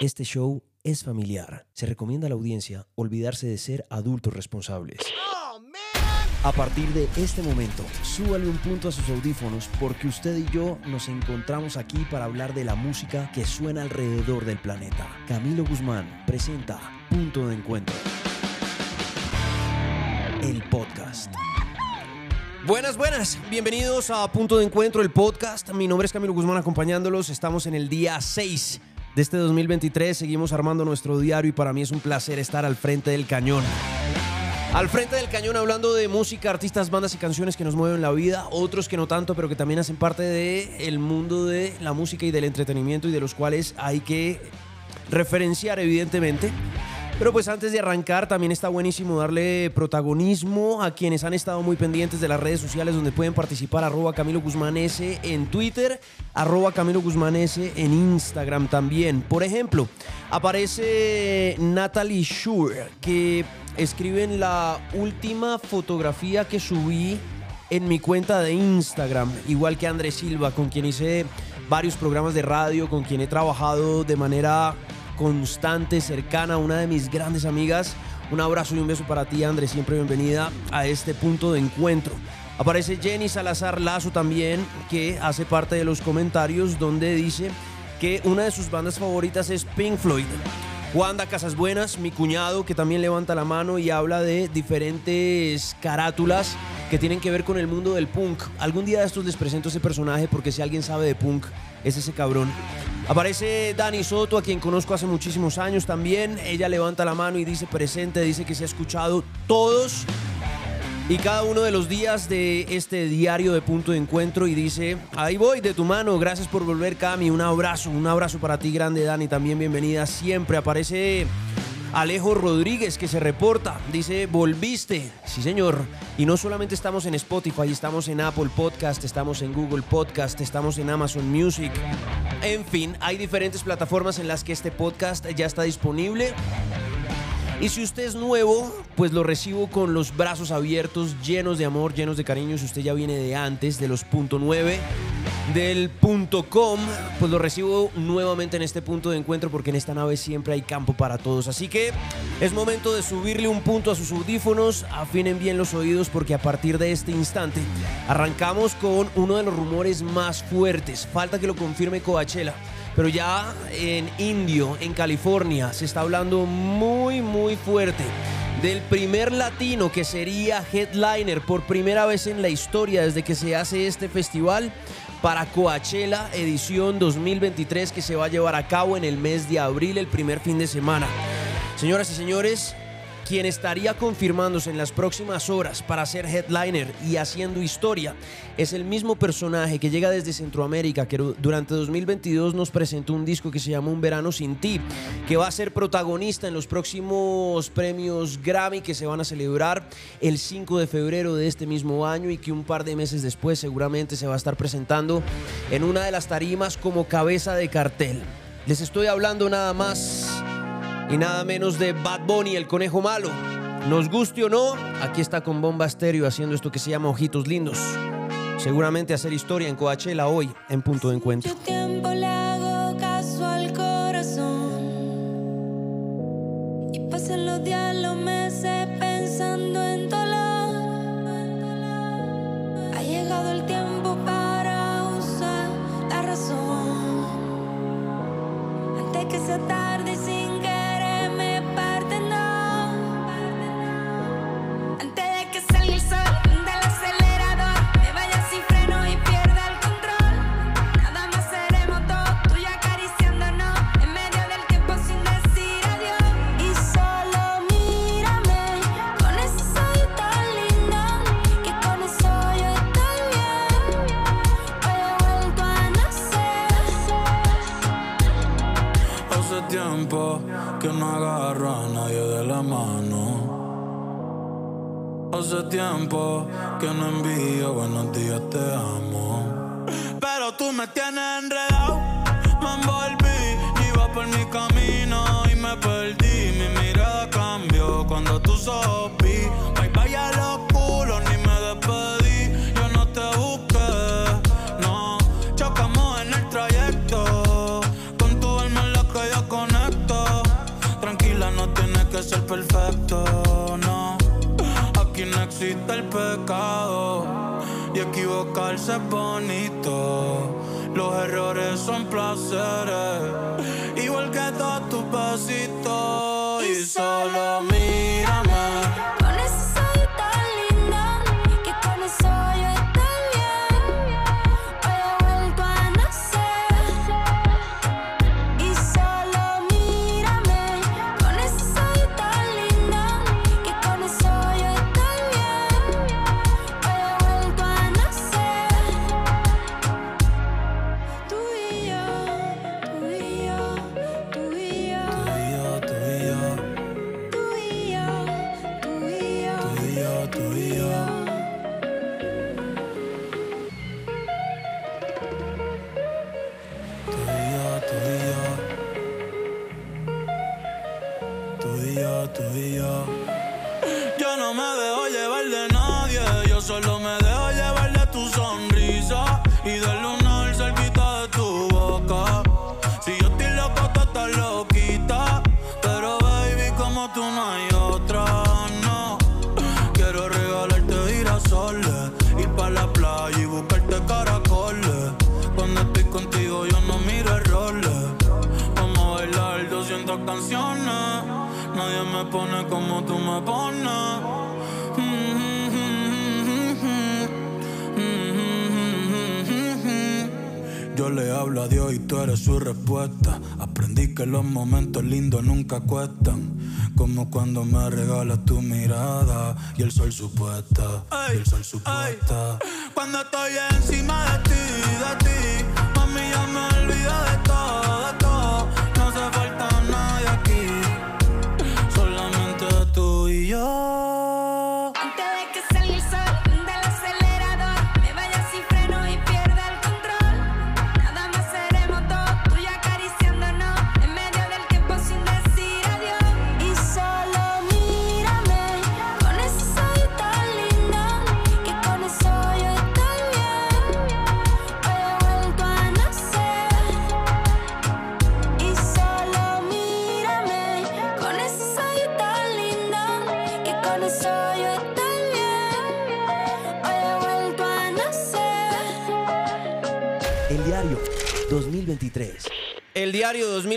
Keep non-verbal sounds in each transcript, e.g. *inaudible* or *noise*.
Este show es familiar. Se recomienda a la audiencia olvidarse de ser adultos responsables. A partir de este momento, súbale un punto a sus audífonos porque usted y yo nos encontramos aquí para hablar de la música que suena alrededor del planeta. Camilo Guzmán presenta Punto de Encuentro. El podcast. Buenas, buenas. Bienvenidos a Punto de Encuentro, el podcast. Mi nombre es Camilo Guzmán acompañándolos. Estamos en el día 6 de este 2023. Seguimos armando nuestro diario y para mí es un placer estar al frente del cañón. Al frente del cañón hablando de música, artistas, bandas y canciones que nos mueven la vida, otros que no tanto, pero que también hacen parte del mundo de la música y del entretenimiento y de los cuales hay que referenciar evidentemente. Pero pues antes de arrancar también está buenísimo darle protagonismo a quienes han estado muy pendientes de las redes sociales donde pueden participar arroba Camilo Guzmán S en Twitter, arroba Camilo Guzmán S en Instagram también. Por ejemplo, aparece Natalie Shure que escribe en la última fotografía que subí en mi cuenta de Instagram, igual que Andrés Silva, con quien hice varios programas de radio, con quien he trabajado de manera constante, cercana, una de mis grandes amigas. Un abrazo y un beso para ti, Andrés. Siempre bienvenida a este punto de encuentro. Aparece Jenny Salazar Lazo también, que hace parte de los comentarios donde dice que una de sus bandas favoritas es Pink Floyd. Wanda Casas Buenas, mi cuñado, que también levanta la mano y habla de diferentes carátulas que tienen que ver con el mundo del punk. Algún día de estos les presento ese personaje porque si alguien sabe de punk, es ese cabrón. Aparece Dani Soto, a quien conozco hace muchísimos años también. Ella levanta la mano y dice presente, dice que se ha escuchado todos y cada uno de los días de este diario de punto de encuentro y dice, ahí voy de tu mano, gracias por volver Cami, un abrazo, un abrazo para ti grande Dani, también bienvenida siempre. Aparece Alejo Rodríguez que se reporta, dice, volviste, sí señor, y no solamente estamos en Spotify, estamos en Apple Podcast, estamos en Google Podcast, estamos en Amazon Music, en fin, hay diferentes plataformas en las que este podcast ya está disponible. Y si usted es nuevo, pues lo recibo con los brazos abiertos, llenos de amor, llenos de cariño. Si usted ya viene de antes, de los punto .9, del punto .com, pues lo recibo nuevamente en este punto de encuentro porque en esta nave siempre hay campo para todos. Así que es momento de subirle un punto a sus audífonos, afinen bien los oídos porque a partir de este instante arrancamos con uno de los rumores más fuertes. Falta que lo confirme Coachella pero ya en Indio, en California, se está hablando muy, muy fuerte del primer latino que sería headliner por primera vez en la historia desde que se hace este festival para Coachella edición 2023 que se va a llevar a cabo en el mes de abril, el primer fin de semana. Señoras y señores, quien estaría confirmándose en las próximas horas para ser headliner y haciendo historia es el mismo personaje que llega desde Centroamérica, que durante 2022 nos presentó un disco que se llama Un Verano Sin Ti, que va a ser protagonista en los próximos premios Grammy que se van a celebrar el 5 de febrero de este mismo año y que un par de meses después seguramente se va a estar presentando en una de las tarimas como cabeza de cartel. Les estoy hablando nada más y nada menos de Bad Bunny, el conejo malo. Nos guste o no, aquí está con Bomba Estéreo haciendo esto que se llama Ojitos Lindos. Seguramente hacer historia en Coachella hoy en punto de encuentro. tiempo le hago Hace tiempo que no envío buenos días, te amo. Pero tú me tienes enredado, me envolví, iba por mi camino y me perdí. Mi mirada cambió cuando tú sopí. El pecado y equivocarse es bonito. Los errores son placeres, igual que todos tus besitos. Y solo mírame. Como tú me pones. Yo le hablo a Dios y tú eres su respuesta. Aprendí que los momentos lindos nunca cuestan. Como cuando me regalas tu mirada y el sol supuesta. Y el sol supuesta. Cuando estoy encima de ti, de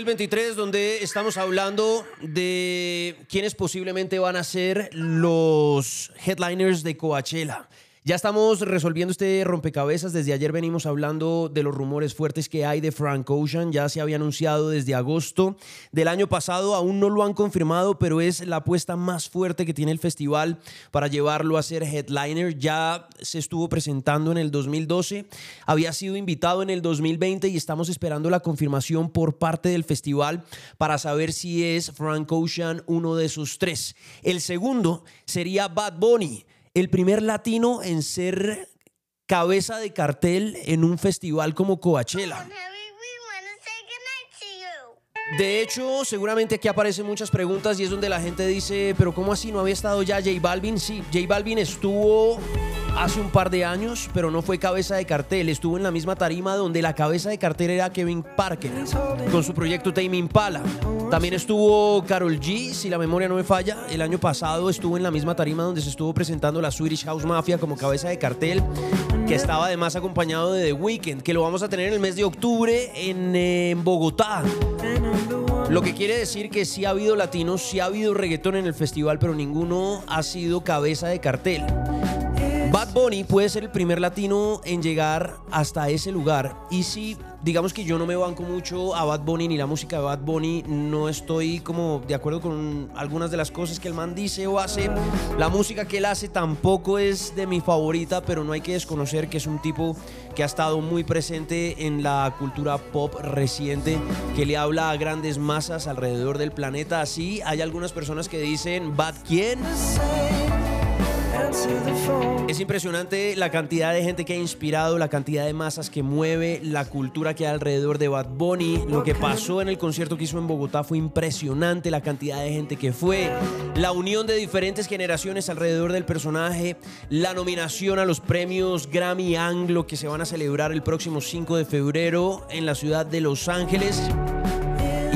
2023, donde estamos hablando de quiénes posiblemente van a ser los headliners de Coachella. Ya estamos resolviendo este rompecabezas. Desde ayer venimos hablando de los rumores fuertes que hay de Frank Ocean. Ya se había anunciado desde agosto del año pasado. Aún no lo han confirmado, pero es la apuesta más fuerte que tiene el festival para llevarlo a ser headliner. Ya se estuvo presentando en el 2012. Había sido invitado en el 2020 y estamos esperando la confirmación por parte del festival para saber si es Frank Ocean uno de esos tres. El segundo sería Bad Bunny el primer latino en ser cabeza de cartel en un festival como Coachella. De hecho, seguramente aquí aparecen muchas preguntas y es donde la gente dice, pero ¿cómo así no había estado ya J Balvin? Sí, J Balvin estuvo hace un par de años, pero no fue cabeza de cartel, estuvo en la misma tarima donde la cabeza de cartel era Kevin Parker, con su proyecto Tame Impala. También estuvo Carol G, si la memoria no me falla, el año pasado estuvo en la misma tarima donde se estuvo presentando la Swedish House Mafia como cabeza de cartel, que estaba además acompañado de The Weeknd, que lo vamos a tener en el mes de octubre en, eh, en Bogotá. Lo que quiere decir que sí ha habido latinos, sí ha habido reggaetón en el festival, pero ninguno ha sido cabeza de cartel. Bad Bunny puede ser el primer latino en llegar hasta ese lugar. Y si, digamos que yo no me banco mucho a Bad Bunny ni la música de Bad Bunny, no estoy como de acuerdo con algunas de las cosas que el man dice o hace. La música que él hace tampoco es de mi favorita, pero no hay que desconocer que es un tipo que ha estado muy presente en la cultura pop reciente, que le habla a grandes masas alrededor del planeta. Así hay algunas personas que dicen, ¿Bad quién? Es impresionante la cantidad de gente que ha inspirado, la cantidad de masas que mueve, la cultura que hay alrededor de Bad Bunny. Lo que pasó en el concierto que hizo en Bogotá fue impresionante, la cantidad de gente que fue, la unión de diferentes generaciones alrededor del personaje, la nominación a los premios Grammy Anglo que se van a celebrar el próximo 5 de febrero en la ciudad de Los Ángeles.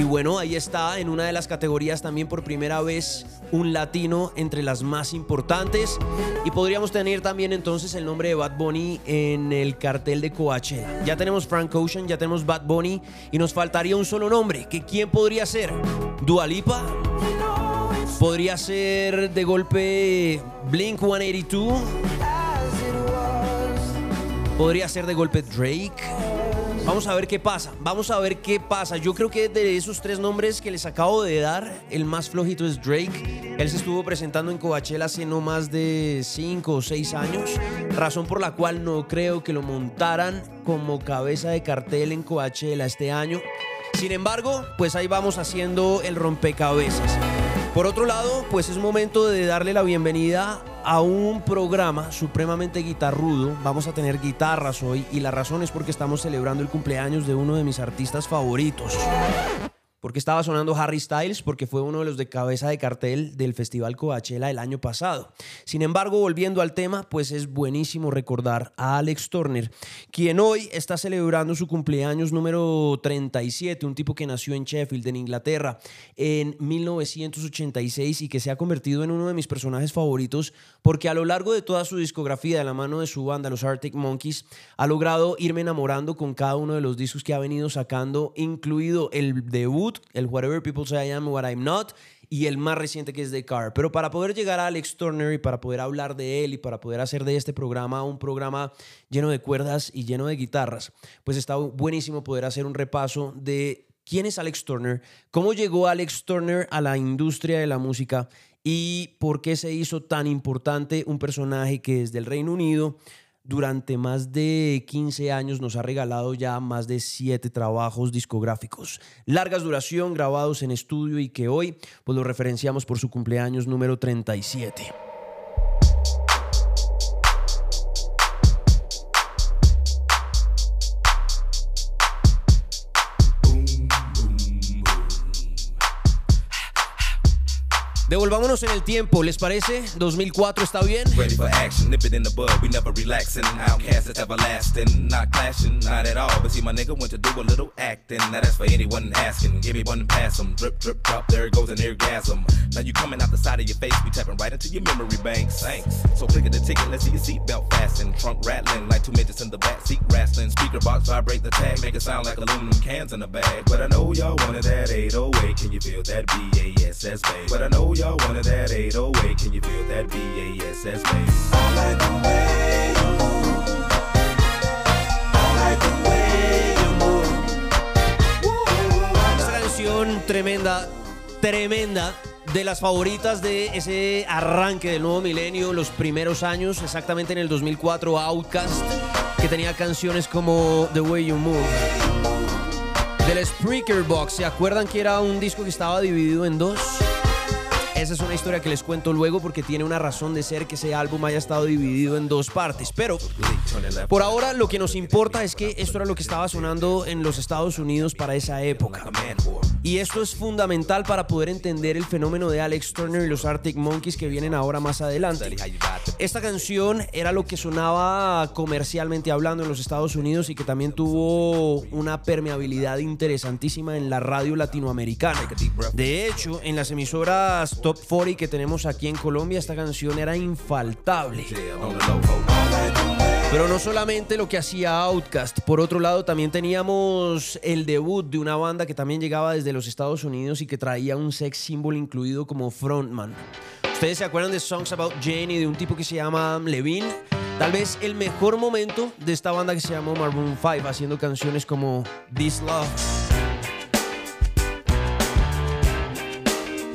Y bueno, ahí está en una de las categorías también por primera vez un latino entre las más importantes. Y podríamos tener también entonces el nombre de Bad Bunny en el cartel de Coachella. Ya tenemos Frank Ocean, ya tenemos Bad Bunny y nos faltaría un solo nombre. ¿Que ¿Quién podría ser? ¿Dua Lipa? ¿Podría ser de golpe Blink 182? ¿Podría ser de golpe Drake? Vamos a ver qué pasa. Vamos a ver qué pasa. Yo creo que de esos tres nombres que les acabo de dar, el más flojito es Drake. Él se estuvo presentando en Coachella hace no más de 5 o 6 años, razón por la cual no creo que lo montaran como cabeza de cartel en Coachella este año. Sin embargo, pues ahí vamos haciendo el rompecabezas. Por otro lado, pues es momento de darle la bienvenida a un programa supremamente guitarrudo. Vamos a tener guitarras hoy y la razón es porque estamos celebrando el cumpleaños de uno de mis artistas favoritos. Porque estaba sonando Harry Styles, porque fue uno de los de cabeza de cartel del Festival Coachella el año pasado. Sin embargo, volviendo al tema, pues es buenísimo recordar a Alex Turner, quien hoy está celebrando su cumpleaños número 37, un tipo que nació en Sheffield, en Inglaterra, en 1986 y que se ha convertido en uno de mis personajes favoritos porque a lo largo de toda su discografía, de la mano de su banda, los Arctic Monkeys, ha logrado irme enamorando con cada uno de los discos que ha venido sacando, incluido el debut el Whatever People Say I Am, What I'm Not, y el más reciente que es The Car. Pero para poder llegar a Alex Turner y para poder hablar de él y para poder hacer de este programa un programa lleno de cuerdas y lleno de guitarras, pues está buenísimo poder hacer un repaso de quién es Alex Turner, cómo llegó Alex Turner a la industria de la música y por qué se hizo tan importante un personaje que desde el Reino Unido durante más de 15 años nos ha regalado ya más de 7 trabajos discográficos. Largas duración, grabados en estudio y que hoy pues lo referenciamos por su cumpleaños número 37. Devolvámonos en el tiempo, ¿les parece? 2004 está bien. Ready for action, nip it in the bud, we never relaxing. Outcast that's everlasting, not clashing, not at all. But see, my nigga went to do a little acting. Now that's for anyone asking. Give me one pass 'em. Drip, drip, drop, there goes an orgasm. Now you coming out the side of your face, tapping right into your memory banks. Thanks. So click at the ticket, let's see your seatbelt. Trunk rattling like two midgets in the back seat wrestling. Speaker box vibrate the tag, make it sound like aluminum cans in a bag. But I know y'all wanted that 808. Can you feel that BASS bass? But I know y'all wanted that 808. Can you feel that BASS bass? I like the way you move. I like the way you move. Esta canción tremenda, tremenda, de las favoritas de ese arranque del nuevo milenio, los primeros años, exactamente en el 2004, Outcast, que tenía canciones como The Way You Move. Del Spreaker Box, ¿se acuerdan que era un disco que estaba dividido en dos? Esa es una historia que les cuento luego porque tiene una razón de ser que ese álbum haya estado dividido en dos partes. Pero por ahora lo que nos importa es que esto era lo que estaba sonando en los Estados Unidos para esa época. Y esto es fundamental para poder entender el fenómeno de Alex Turner y los Arctic Monkeys que vienen ahora más adelante. Esta canción era lo que sonaba comercialmente hablando en los Estados Unidos y que también tuvo una permeabilidad interesantísima en la radio latinoamericana. De hecho, en las emisoras Top 40 que tenemos aquí en Colombia, esta canción era infaltable. Pero no solamente lo que hacía Outkast, por otro lado también teníamos el debut de una banda que también llegaba desde los Estados Unidos y que traía un sex symbol incluido como frontman. ¿Ustedes se acuerdan de Songs About Jane y de un tipo que se llama Levine? Tal vez el mejor momento de esta banda que se llamó Maroon 5 haciendo canciones como This Love.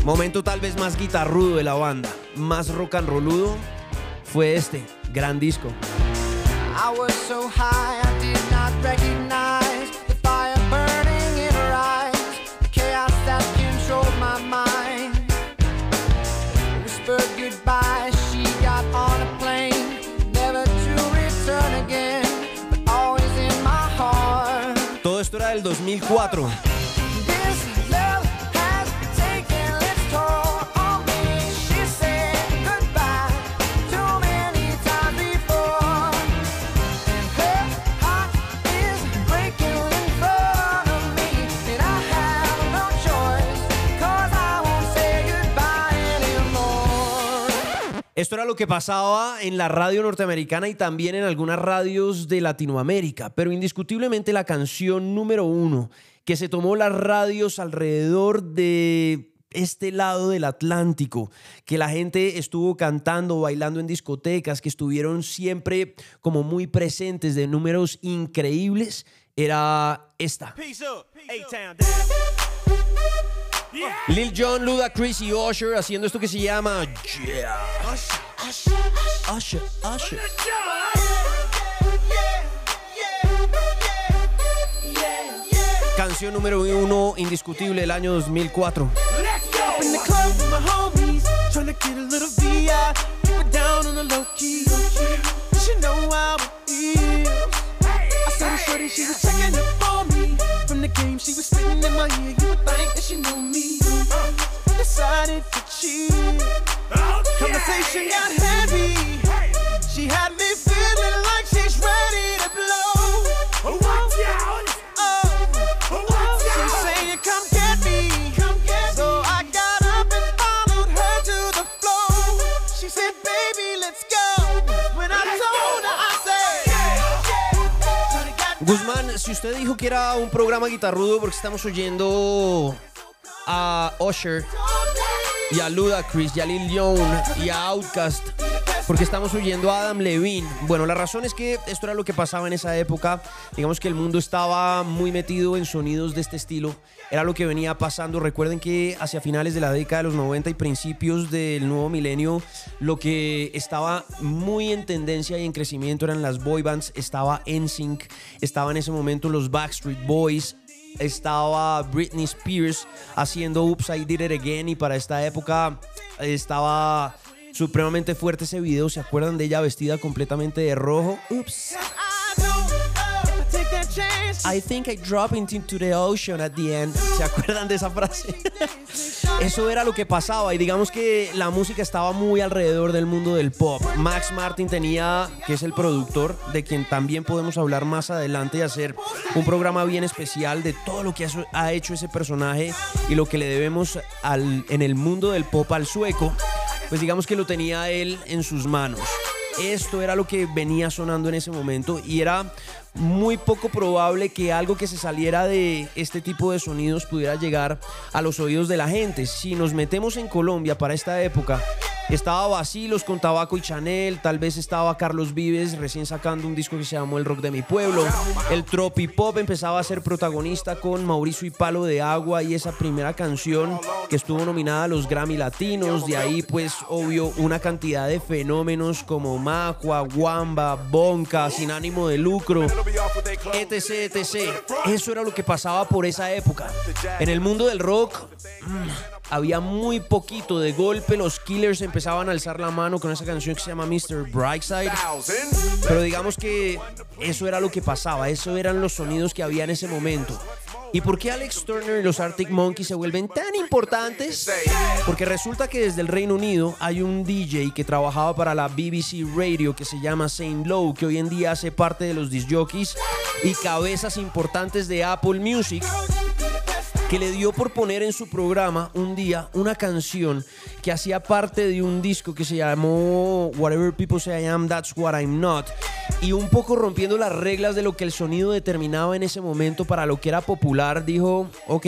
Momento tal vez más guitarrudo de la banda, más rock and rolludo, fue este, gran disco. I was so high I did not recognize the fire burning in her eyes, the chaos that controlled my mind. Whispered goodbye, she got on a plane, never to return again, but always in my heart. Todo esto era del 2004. Esto era lo que pasaba en la radio norteamericana y también en algunas radios de Latinoamérica, pero indiscutiblemente la canción número uno que se tomó las radios alrededor de este lado del Atlántico, que la gente estuvo cantando, bailando en discotecas, que estuvieron siempre como muy presentes de números increíbles, era esta. Lil Jon, Ludacris y Usher haciendo esto que se llama Yeah. Usher, Usher. Canción número uno indiscutible del año 2004. in the the low key. She know how it is. I saw the shorty, she was checking up on me. From the game, she was spitting in my ear. You would think that she knew me. Decided to cheat. Conversation got heavy. She had me feeling like she's ready to blow. Oh, She's saying, "Come get me." So I got up and followed her to the floor. She said, "Baby, let's go." When I told her, I said, Guzmán, si usted dijo que era un programa guitarrudo porque estamos oyendo a Usher y a Ludacris y a Lil Jon y a Outkast porque estamos oyendo a Adam Levine. Bueno, la razón es que esto era lo que pasaba en esa época. Digamos que el mundo estaba muy metido en sonidos de este estilo. Era lo que venía pasando. Recuerden que hacia finales de la década de los 90 y principios del nuevo milenio, lo que estaba muy en tendencia y en crecimiento eran las boy bands. Estaba NSYNC, estaba en ese momento los Backstreet Boys, estaba Britney Spears haciendo Oops, I Did It Again y para esta época estaba supremamente fuerte ese video. ¿Se acuerdan de ella vestida completamente de rojo? Oops. "I think I dropped into the ocean at the end. ¿Se acuerdan de esa frase? *laughs* Eso era lo que pasaba y digamos que la música estaba muy alrededor del mundo del pop. Max Martin tenía, que es el productor, de quien también podemos hablar más adelante y hacer un programa bien especial de todo lo que ha hecho ese personaje y lo que le debemos al, en el mundo del pop al sueco. Pues digamos que lo tenía él en sus manos. Esto era lo que venía sonando en ese momento y era muy poco probable que algo que se saliera de este tipo de sonidos pudiera llegar a los oídos de la gente. Si nos metemos en Colombia para esta época, estaba Basilos con Tabaco y Chanel, tal vez estaba Carlos Vives recién sacando un disco que se llamó El Rock de mi Pueblo. El Tropipop empezaba a ser protagonista con Mauricio y Palo de Agua y esa primera canción que estuvo nominada a los Grammy Latinos. De ahí, pues, obvio, una cantidad de fenómenos como Majua, Wamba, Bonca, Sin Ánimo de Lucro, etc, etc. Eso era lo que pasaba por esa época. En el mundo del rock mm, había muy poquito. De golpe los Killers empezaban a alzar la mano con esa canción que se llama Mr. Brightside. Pero digamos que eso era lo que pasaba. Eso eran los sonidos que había en ese momento. ¿Y por qué Alex Turner y los Arctic Monkeys se vuelven tan importantes? Porque resulta que desde el Reino Unido hay un DJ que trabajaba para la BBC Radio que se llama Saint Lowe, que hoy en día hace parte de los disc jockeys y cabezas importantes de Apple Music que le dio por poner en su programa un día una canción que hacía parte de un disco que se llamó Whatever People Say I Am, That's What I'm Not. Y un poco rompiendo las reglas de lo que el sonido determinaba en ese momento para lo que era popular, dijo, ok,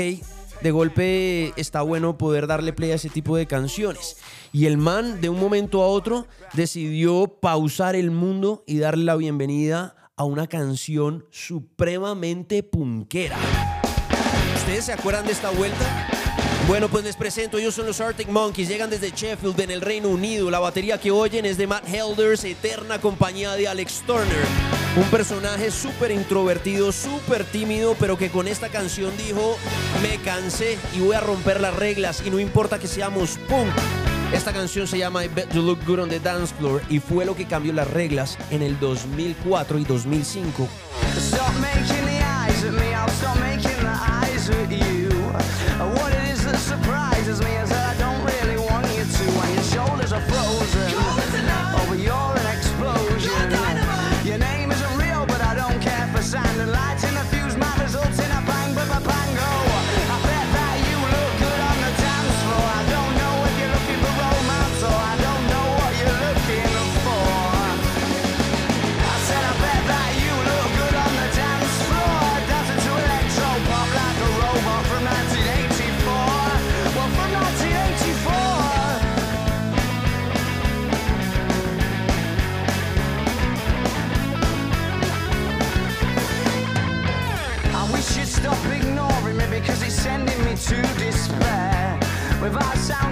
de golpe está bueno poder darle play a ese tipo de canciones. Y el man, de un momento a otro, decidió pausar el mundo y darle la bienvenida a una canción supremamente punkera. ¿Ustedes se acuerdan de esta vuelta? Bueno, pues les presento, ellos son los Arctic Monkeys, llegan desde Sheffield en el Reino Unido. La batería que oyen es de Matt Helders, eterna compañía de Alex Turner. Un personaje súper introvertido, súper tímido, pero que con esta canción dijo, me cansé y voy a romper las reglas y no importa que seamos punk. Esta canción se llama I Bet You Look Good on the Dance Floor y fue lo que cambió las reglas en el 2004 y 2005. Stop making the eyes at me, I'll stop making the eyes at you. What it is that surprises me is Without sound,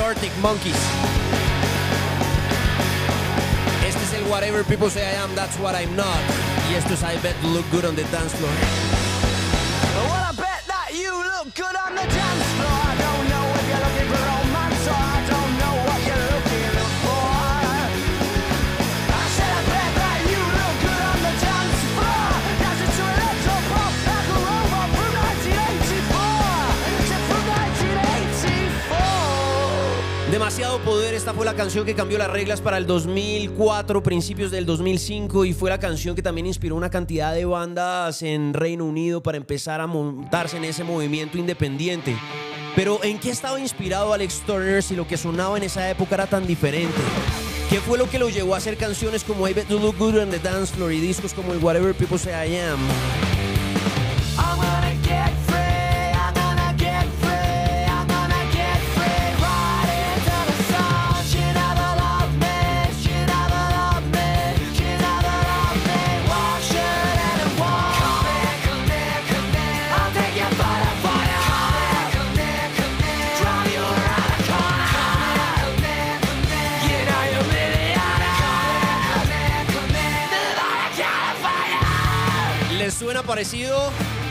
Arctic Monkeys. Este es el Whatever People Say I Am, That's What I'm Not. Y esto es I Bet Look Good on the Dance Floor. Demasiado poder, esta fue la canción que cambió las reglas para el 2004, principios del 2005 y fue la canción que también inspiró una cantidad de bandas en Reino Unido para empezar a montarse en ese movimiento independiente. Pero ¿en qué estaba inspirado Alex Turner si lo que sonaba en esa época era tan diferente? ¿Qué fue lo que lo llevó a hacer canciones como I Bet You Look Good on the Dance Floor y discos como Whatever People Say I Am?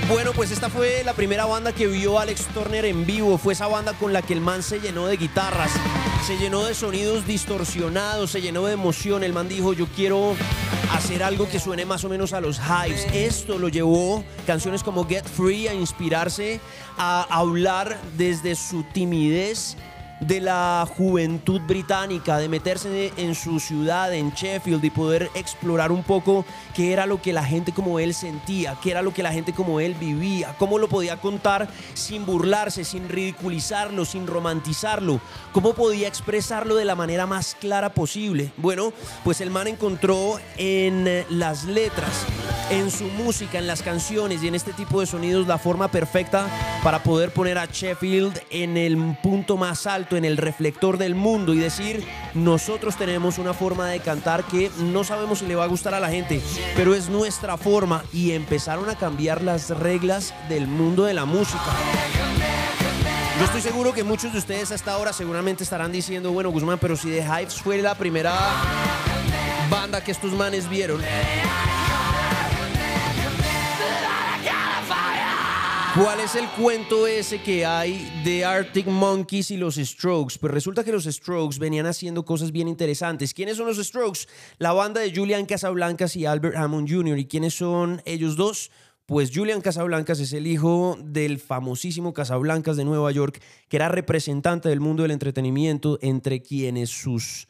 Bueno, pues esta fue la primera banda que vio Alex Turner en vivo. Fue esa banda con la que el man se llenó de guitarras, se llenó de sonidos distorsionados, se llenó de emoción. El man dijo, yo quiero hacer algo que suene más o menos a los hives. Esto lo llevó canciones como Get Free a inspirarse, a hablar desde su timidez de la juventud británica, de meterse en su ciudad, en Sheffield, y poder explorar un poco qué era lo que la gente como él sentía, qué era lo que la gente como él vivía, cómo lo podía contar sin burlarse, sin ridiculizarlo, sin romantizarlo, cómo podía expresarlo de la manera más clara posible. Bueno, pues el man encontró en eh, las letras, en su música, en las canciones y en este tipo de sonidos la forma perfecta para poder poner a Sheffield en el punto más alto, en el reflector del mundo y decir, nosotros tenemos una forma de cantar que no sabemos si le va a gustar a la gente, pero es nuestra forma y empezaron a cambiar las reglas del mundo de la música. Yo estoy seguro que muchos de ustedes hasta ahora seguramente estarán diciendo, bueno Guzmán, pero si The Hives fue la primera banda que estos manes vieron. ¿Cuál es el cuento ese que hay de Arctic Monkeys y los Strokes? Pues resulta que los Strokes venían haciendo cosas bien interesantes. ¿Quiénes son los Strokes? La banda de Julian Casablancas y Albert Hammond Jr. ¿Y quiénes son ellos dos? Pues Julian Casablancas es el hijo del famosísimo Casablancas de Nueva York, que era representante del mundo del entretenimiento, entre quienes sus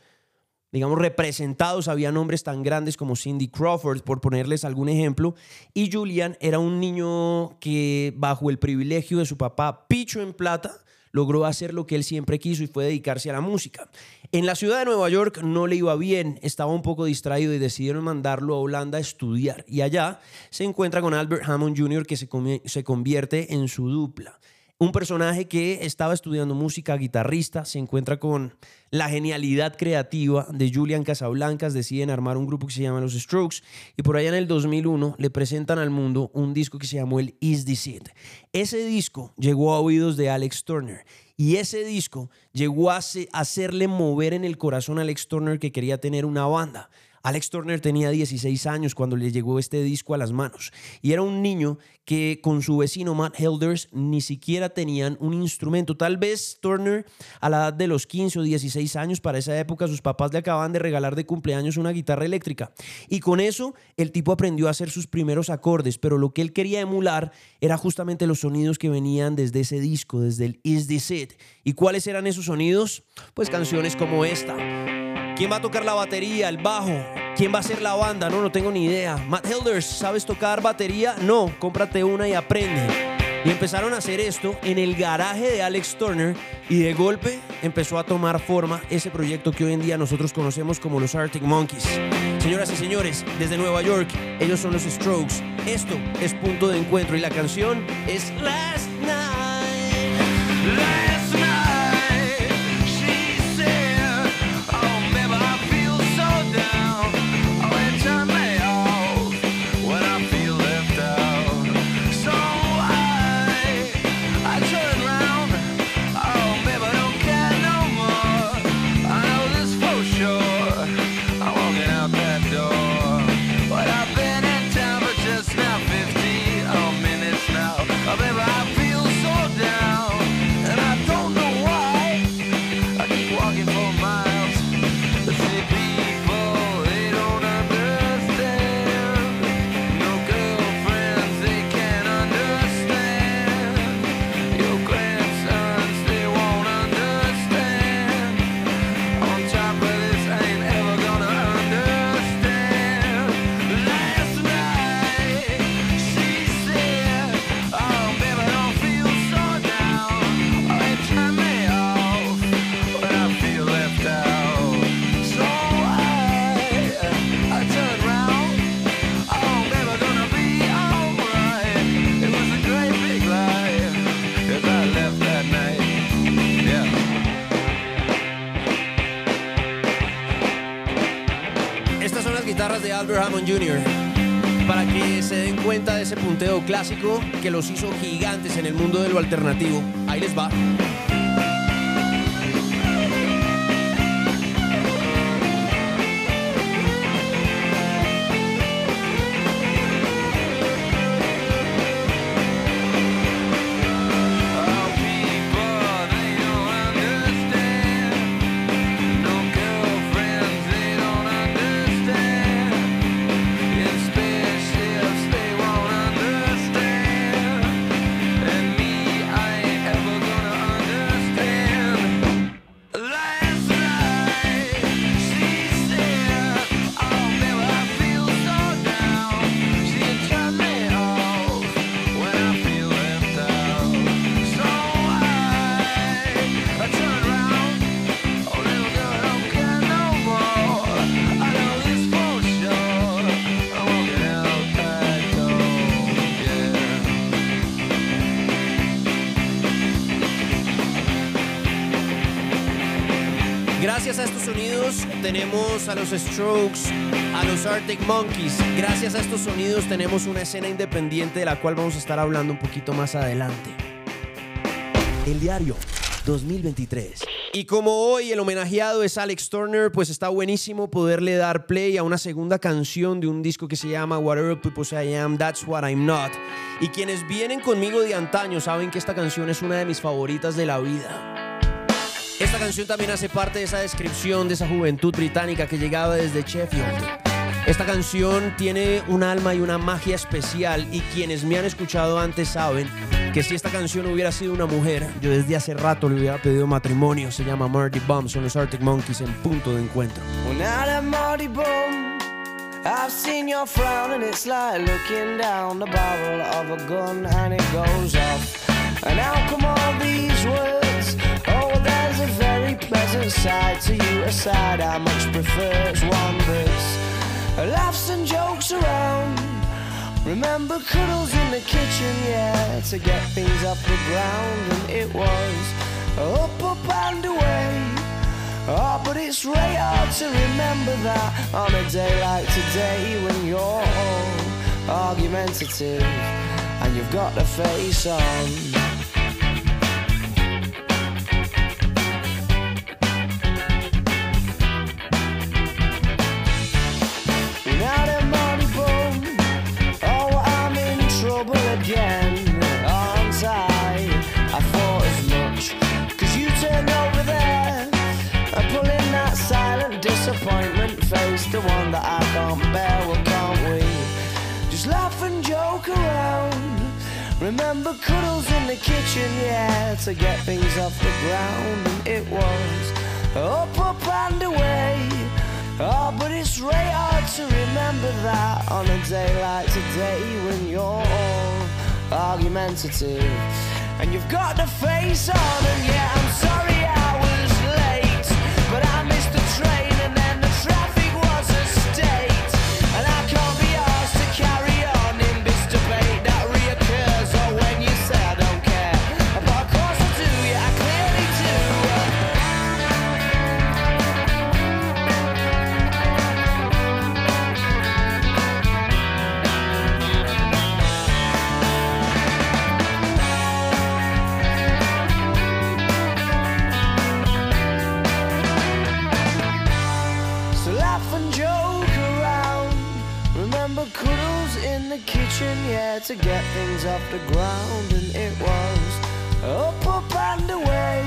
digamos, representados, había nombres tan grandes como Cindy Crawford, por ponerles algún ejemplo, y Julian era un niño que bajo el privilegio de su papá, Picho en Plata, logró hacer lo que él siempre quiso y fue dedicarse a la música. En la ciudad de Nueva York no le iba bien, estaba un poco distraído y decidieron mandarlo a Holanda a estudiar. Y allá se encuentra con Albert Hammond Jr., que se, se convierte en su dupla. Un personaje que estaba estudiando música, guitarrista, se encuentra con la genialidad creativa de Julian Casablancas, deciden armar un grupo que se llama Los Strokes y por allá en el 2001 le presentan al mundo un disco que se llamó el Is This It. Ese disco llegó a oídos de Alex Turner y ese disco llegó a hace- hacerle mover en el corazón a Alex Turner que quería tener una banda. Alex Turner tenía 16 años cuando le llegó este disco a las manos y era un niño que con su vecino Matt Helders ni siquiera tenían un instrumento. Tal vez Turner a la edad de los 15 o 16 años, para esa época sus papás le acababan de regalar de cumpleaños una guitarra eléctrica y con eso el tipo aprendió a hacer sus primeros acordes, pero lo que él quería emular era justamente los sonidos que venían desde ese disco, desde el Is This It. ¿Y cuáles eran esos sonidos? Pues canciones como esta. ¿Quién va a tocar la batería, el bajo? ¿Quién va a hacer la banda? No, no tengo ni idea. Matt Helders, ¿sabes tocar batería? No, cómprate una y aprende. Y empezaron a hacer esto en el garaje de Alex Turner y de golpe empezó a tomar forma ese proyecto que hoy en día nosotros conocemos como los Arctic Monkeys. Señoras y señores, desde Nueva York, ellos son los Strokes. Esto es punto de encuentro y la canción es Last Night. Last Para que se den cuenta de ese punteo clásico que los hizo gigantes en el mundo de lo alternativo. Ahí les va. Tenemos a los Strokes, a los Arctic Monkeys. Gracias a estos sonidos tenemos una escena independiente de la cual vamos a estar hablando un poquito más adelante. El diario 2023. Y como hoy el homenajeado es Alex Turner, pues está buenísimo poderle dar play a una segunda canción de un disco que se llama Whatever People Say I Am, That's What I'm Not. Y quienes vienen conmigo de antaño saben que esta canción es una de mis favoritas de la vida. Esta canción también hace parte de esa descripción de esa juventud británica que llegaba desde Sheffield. Esta canción tiene un alma y una magia especial y quienes me han escuchado antes saben que si esta canción hubiera sido una mujer, yo desde hace rato le hubiera pedido matrimonio. Se llama Marty Bum, son los Arctic Monkeys en punto de encuentro. And it's come all these words? Pleasant side to you, a side I much prefer. It's one that's laughs and jokes around. Remember cuddles in the kitchen, yeah, to get things off the ground, and it was up, up and away. Oh, but it's really hard to remember that on a day like today when you're argumentative and you've got the face on. The one that I can't bear. Well, can't we just laugh and joke around? Remember cuddles in the kitchen, yeah, to get things off the ground, and it was up, up and away. Oh, but it's really hard to remember that on a day like today when you're all argumentative and you've got the face on. And yeah, I'm sorry kitchen, yeah, to get things off the ground. And it was up, up and away.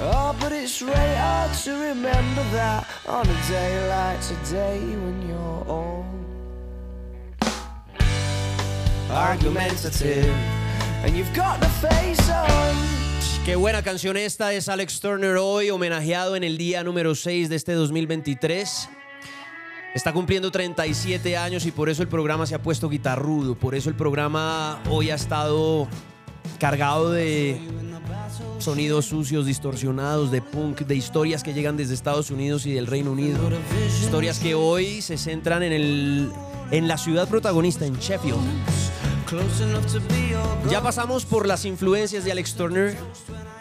Oh, but it's really hard to remember that on a day like today when you're all argumentative. And you've got the face on. Qué buena canción esta es Alex Turner hoy, homenajeado en el día número 6 de este 2023. Está cumpliendo 37 años y por eso el programa se ha puesto guitarrudo. Por eso el programa hoy ha estado cargado de sonidos sucios, distorsionados, de punk, de historias que llegan desde Estados Unidos y del Reino Unido. Historias que hoy se centran en, el, en la ciudad protagonista, en Sheffield. Ya pasamos por las influencias de Alex Turner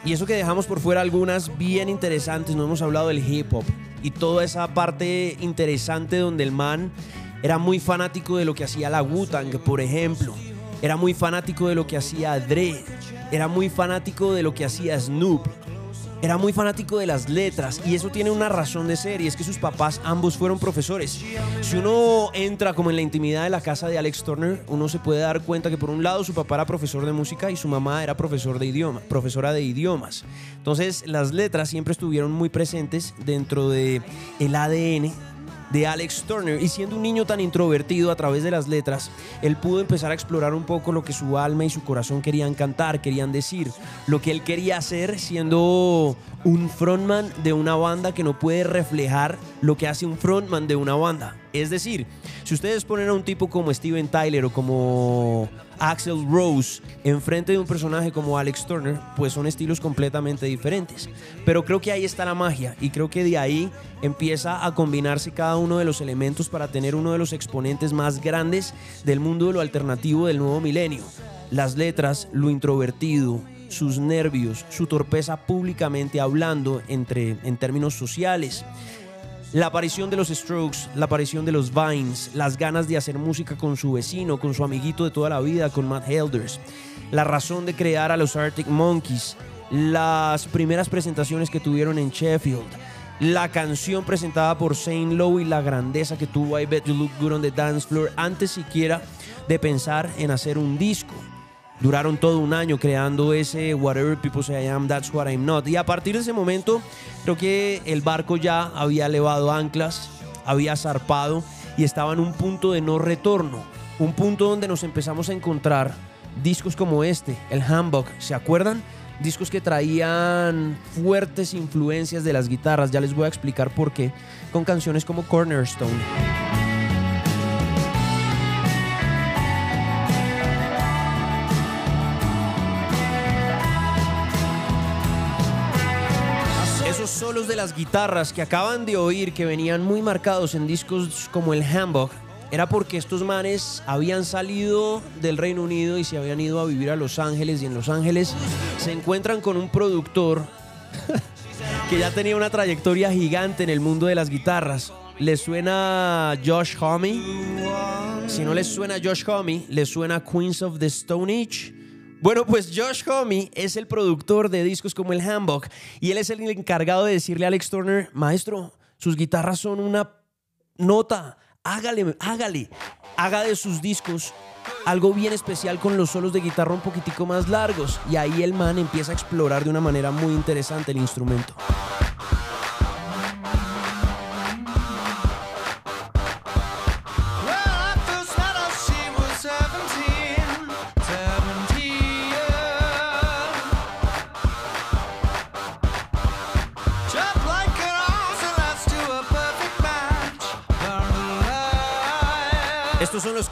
y eso que dejamos por fuera algunas bien interesantes. No hemos hablado del hip hop y toda esa parte interesante donde el man era muy fanático de lo que hacía la Wu-Tang, por ejemplo. Era muy fanático de lo que hacía Dre. Era muy fanático de lo que hacía Snoop. Era muy fanático de las letras y eso tiene una razón de ser y es que sus papás ambos fueron profesores. Si uno entra como en la intimidad de la casa de Alex Turner, uno se puede dar cuenta que por un lado su papá era profesor de música y su mamá era profesor de idioma, profesora de idiomas. Entonces las letras siempre estuvieron muy presentes dentro de el ADN de Alex Turner y siendo un niño tan introvertido a través de las letras, él pudo empezar a explorar un poco lo que su alma y su corazón querían cantar, querían decir, lo que él quería hacer siendo un frontman de una banda que no puede reflejar lo que hace un frontman de una banda. Es decir, si ustedes ponen a un tipo como Steven Tyler o como Axel Rose enfrente de un personaje como Alex Turner, pues son estilos completamente diferentes. Pero creo que ahí está la magia y creo que de ahí empieza a combinarse cada uno de los elementos para tener uno de los exponentes más grandes del mundo de lo alternativo del nuevo milenio. Las letras, lo introvertido, sus nervios, su torpeza públicamente hablando entre, en términos sociales. La aparición de los Strokes, la aparición de los Vines, las ganas de hacer música con su vecino, con su amiguito de toda la vida, con Matt Helders, la razón de crear a los Arctic Monkeys, las primeras presentaciones que tuvieron en Sheffield, la canción presentada por Saint Lowe y la grandeza que tuvo I Bet You Look Good on the Dance Floor. Antes siquiera de pensar en hacer un disco. Duraron todo un año creando ese Whatever People Say I Am, That's What I'm Not. Y a partir de ese momento, creo que el barco ya había elevado anclas, había zarpado y estaba en un punto de no retorno. Un punto donde nos empezamos a encontrar discos como este, el Handbook. ¿Se acuerdan? Discos que traían fuertes influencias de las guitarras. Ya les voy a explicar por qué. Con canciones como Cornerstone. Las guitarras que acaban de oír, que venían muy marcados en discos como el Handbook, era porque estos manes habían salido del Reino Unido y se habían ido a vivir a Los Ángeles y en Los Ángeles se encuentran con un productor que ya tenía una trayectoria gigante en el mundo de las guitarras. ¿Les suena Josh Homme? Si no les suena Josh Homme, ¿les suena Queens of the Stone Age? Bueno, pues Josh Homme es el productor de discos como el Handbook y él es el encargado de decirle a Alex Turner, maestro, sus guitarras son una nota, hágale, hágale, haga de sus discos algo bien especial con los solos de guitarra un poquitico más largos y ahí el man empieza a explorar de una manera muy interesante el instrumento.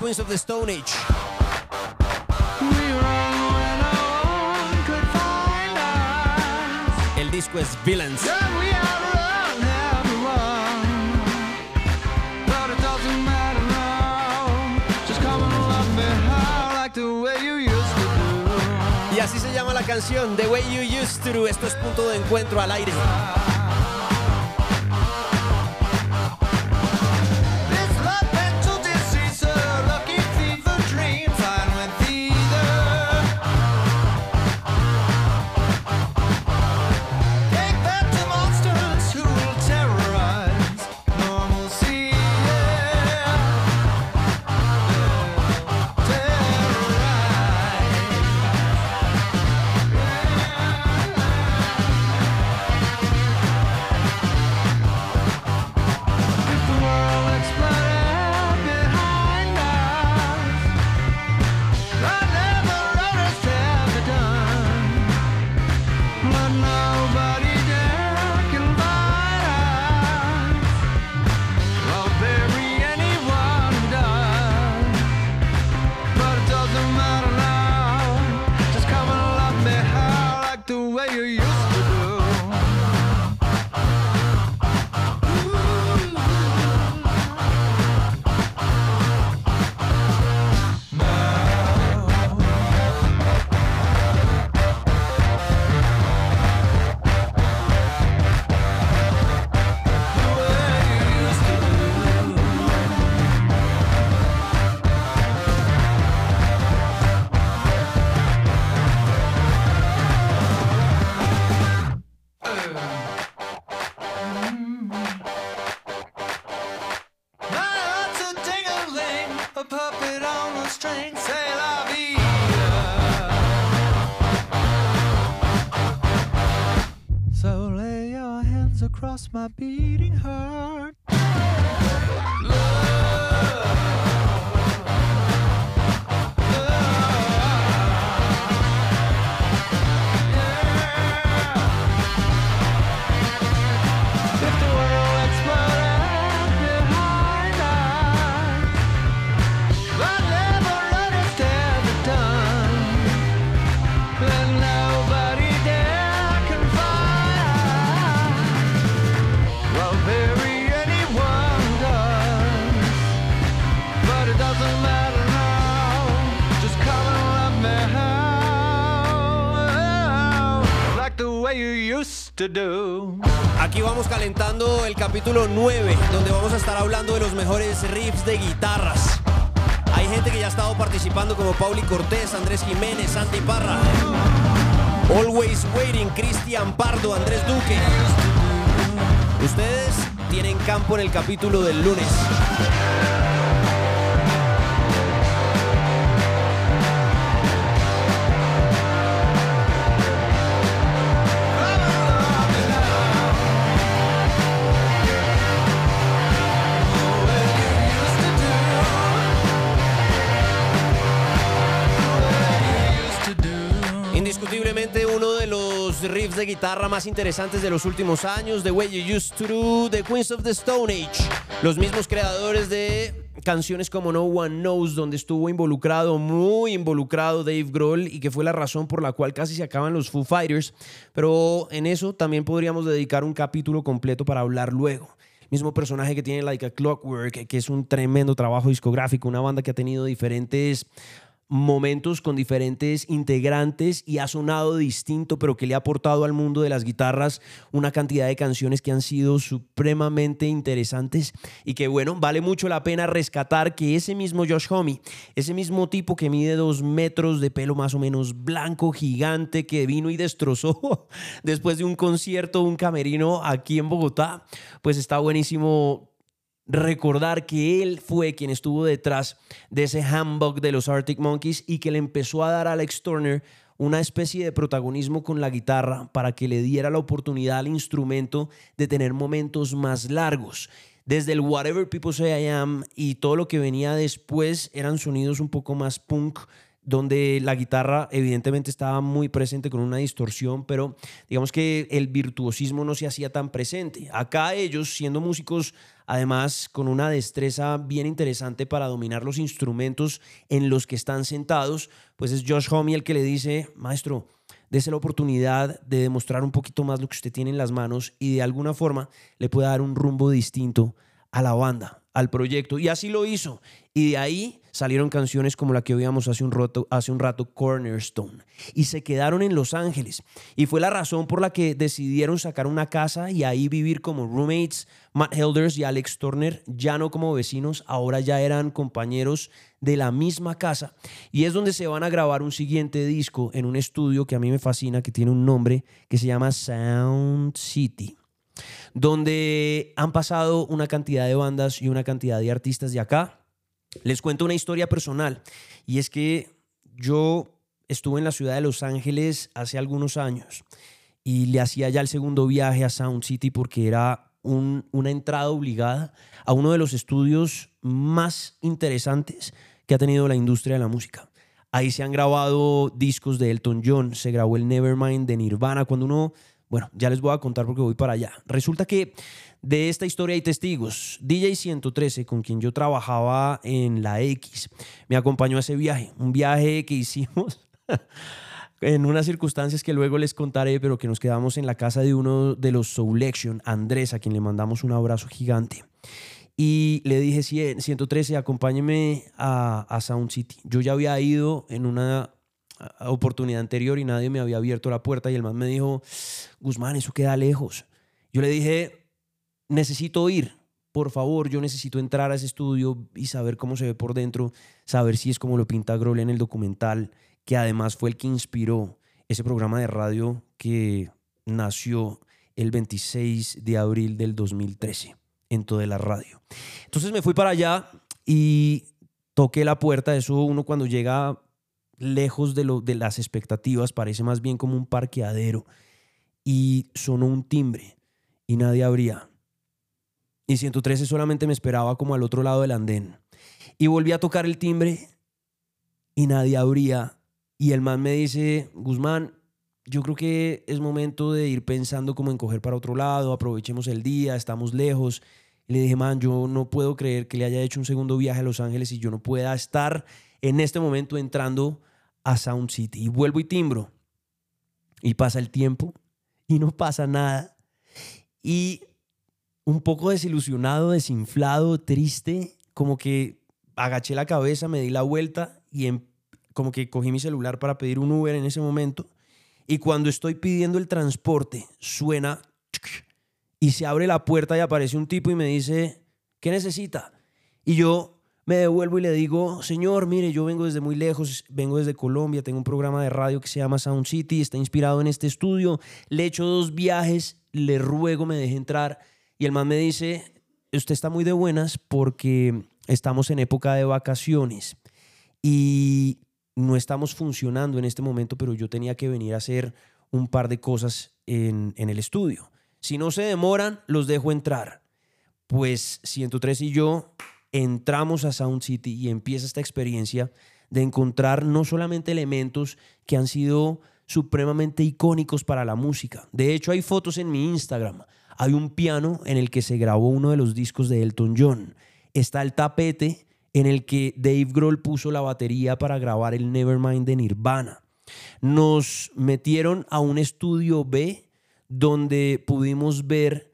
Queens of the Stone Age. El disco es Villains. Y así se llama la canción, The Way You Used to. Esto es punto de encuentro al aire. Calentando el capítulo 9, donde vamos a estar hablando de los mejores riffs de guitarras. Hay gente que ya ha estado participando como Pauli Cortés, Andrés Jiménez, Santi Parra, Always Waiting, Cristian Pardo, Andrés Duque. Ustedes tienen campo en el capítulo del lunes. De guitarra más interesantes de los últimos años, The Way You Used to Do, The Queens of the Stone Age. Los mismos creadores de canciones como No One Knows, donde estuvo involucrado, muy involucrado Dave Grohl y que fue la razón por la cual casi se acaban los Foo Fighters. Pero en eso también podríamos dedicar un capítulo completo para hablar luego. Mismo personaje que tiene Like a Clockwork, que es un tremendo trabajo discográfico, una banda que ha tenido diferentes momentos con diferentes integrantes y ha sonado distinto, pero que le ha aportado al mundo de las guitarras una cantidad de canciones que han sido supremamente interesantes y que, bueno, vale mucho la pena rescatar que ese mismo Josh Homme, ese mismo tipo que mide dos metros de pelo más o menos blanco, gigante, que vino y destrozó *laughs* después de un concierto, un camerino aquí en Bogotá, pues está buenísimo recordar que él fue quien estuvo detrás de ese handbook de los Arctic Monkeys y que le empezó a dar a Alex Turner una especie de protagonismo con la guitarra para que le diera la oportunidad al instrumento de tener momentos más largos. Desde el Whatever People Say I Am y todo lo que venía después eran sonidos un poco más punk donde la guitarra evidentemente estaba muy presente con una distorsión, pero digamos que el virtuosismo no se hacía tan presente. Acá ellos, siendo músicos, además con una destreza bien interesante para dominar los instrumentos en los que están sentados, pues es Josh Homme el que le dice, maestro, dése la oportunidad de demostrar un poquito más lo que usted tiene en las manos y de alguna forma le pueda dar un rumbo distinto a la banda, al proyecto. Y así lo hizo. Y de ahí salieron canciones como la que oíamos hace un rato, hace un rato Cornerstone. Y se quedaron en Los Ángeles. Y fue la razón por la que decidieron sacar una casa y ahí vivir como roommates. Matt Helders y Alex Turner, ya no como vecinos, ahora ya eran compañeros de la misma casa. Y es donde se van a grabar un siguiente disco en un estudio que a mí me fascina, que tiene un nombre que se llama Sound City donde han pasado una cantidad de bandas y una cantidad de artistas de acá. Les cuento una historia personal y es que yo estuve en la ciudad de Los Ángeles hace algunos años y le hacía ya el segundo viaje a Sound City porque era un- una entrada obligada a uno de los estudios más interesantes que ha tenido la industria de la música. Ahí se han grabado discos de Elton John, se grabó el Nevermind de Nirvana. Cuando uno, bueno, ya les voy a contar porque voy para allá. Resulta que de esta historia hay testigos. DJ 113, con quien yo trabajaba en la X, me acompañó a ese viaje. Un viaje que hicimos *laughs* en unas circunstancias que luego les contaré, pero que nos quedamos en la casa de uno de los Soulection, Andrés, a quien le mandamos un abrazo gigante. Y le dije, "Sí, 113, acompáñeme a, a Sound City. Yo ya había ido en una oportunidad anterior y nadie me había abierto la puerta y el man me dijo, Guzmán, eso queda lejos. Yo le dije, necesito ir, por favor, yo necesito entrar a ese estudio y saber cómo se ve por dentro, saber si es como lo pinta Grohl en el documental, que además fue el que inspiró ese programa de radio que nació el 26 de abril del 2013 en toda la radio. Entonces me fui para allá y toqué la puerta, eso uno cuando llega lejos de, lo, de las expectativas parece más bien como un parqueadero y sonó un timbre y nadie abría. Y 113 solamente me esperaba como al otro lado del andén. Y volví a tocar el timbre y nadie abría. Y el man me dice, Guzmán, yo creo que es momento de ir pensando como en coger para otro lado, aprovechemos el día, estamos lejos. Le dije, man, yo no puedo creer que le haya hecho un segundo viaje a Los Ángeles y yo no pueda estar en este momento entrando a Sound City. Y vuelvo y timbro. Y pasa el tiempo y no pasa nada. Y un poco desilusionado, desinflado, triste, como que agaché la cabeza, me di la vuelta y em- como que cogí mi celular para pedir un Uber en ese momento. Y cuando estoy pidiendo el transporte, suena y se abre la puerta y aparece un tipo y me dice, ¿qué necesita? Y yo me devuelvo y le digo, señor, mire, yo vengo desde muy lejos, vengo desde Colombia, tengo un programa de radio que se llama Sound City, está inspirado en este estudio, le he hecho dos viajes, le ruego me deje entrar. Y el man me dice, usted está muy de buenas porque estamos en época de vacaciones y no estamos funcionando en este momento, pero yo tenía que venir a hacer un par de cosas en, en el estudio. Si no se demoran, los dejo entrar. Pues 103 y yo entramos a Sound City y empieza esta experiencia de encontrar no solamente elementos que han sido supremamente icónicos para la música. De hecho, hay fotos en mi Instagram. Hay un piano en el que se grabó uno de los discos de Elton John. Está el tapete en el que Dave Grohl puso la batería para grabar el Nevermind de Nirvana. Nos metieron a un estudio B donde pudimos ver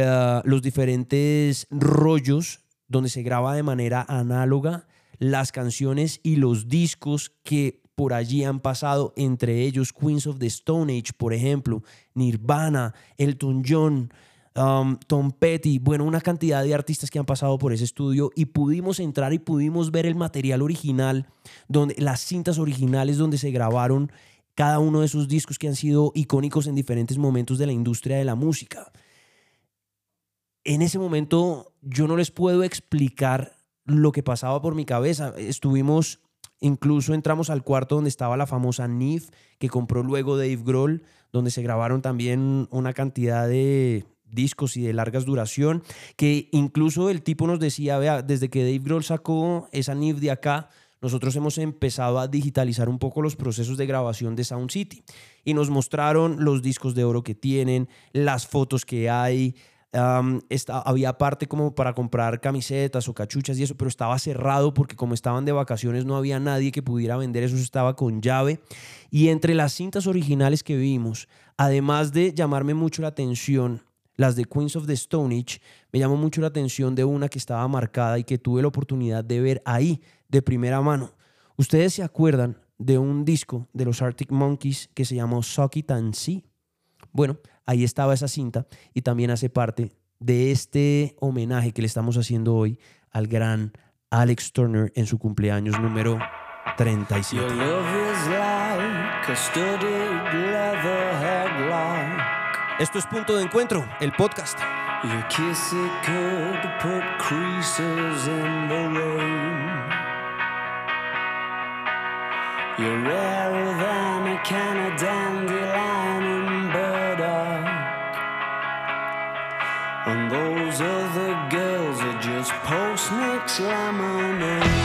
ah, los diferentes rollos donde se graba de manera análoga las canciones y los discos que por allí han pasado, entre ellos Queens of the Stone Age, por ejemplo, Nirvana, Elton John, um, Tom Petty, bueno, una cantidad de artistas que han pasado por ese estudio y pudimos entrar y pudimos ver el material original, donde, las cintas originales donde se grabaron cada uno de esos discos que han sido icónicos en diferentes momentos de la industria de la música. En ese momento yo no les puedo explicar lo que pasaba por mi cabeza. Estuvimos, incluso entramos al cuarto donde estaba la famosa NIF que compró luego Dave Grohl, donde se grabaron también una cantidad de discos y de largas duración, que incluso el tipo nos decía, vea, desde que Dave Grohl sacó esa NIF de acá, nosotros hemos empezado a digitalizar un poco los procesos de grabación de Sound City y nos mostraron los discos de oro que tienen, las fotos que hay. Esta- había parte como para comprar camisetas o cachuchas y eso, pero estaba cerrado porque como estaban de vacaciones no había nadie que pudiera vender eso, estaba con llave. Y entre las cintas originales que vimos, además de llamarme mucho la atención, las de Queens of the Stone Age, me llamó mucho la atención de una que estaba marcada y que tuve la oportunidad de ver ahí de primera mano. ¿Ustedes se acuerdan de un disco de los Arctic Monkeys que se llamó Suck It and See? Bueno, ahí estaba esa cinta y también hace parte de este homenaje que le estamos haciendo hoy al gran Alex Turner en su cumpleaños número 37. Your love is like a studded leather headlock. Esto es Punto de Encuentro, el podcast. Your kiss it could put creases in the rain. You're rarer than a can of dandelion And those other girls are just post mix lemonade.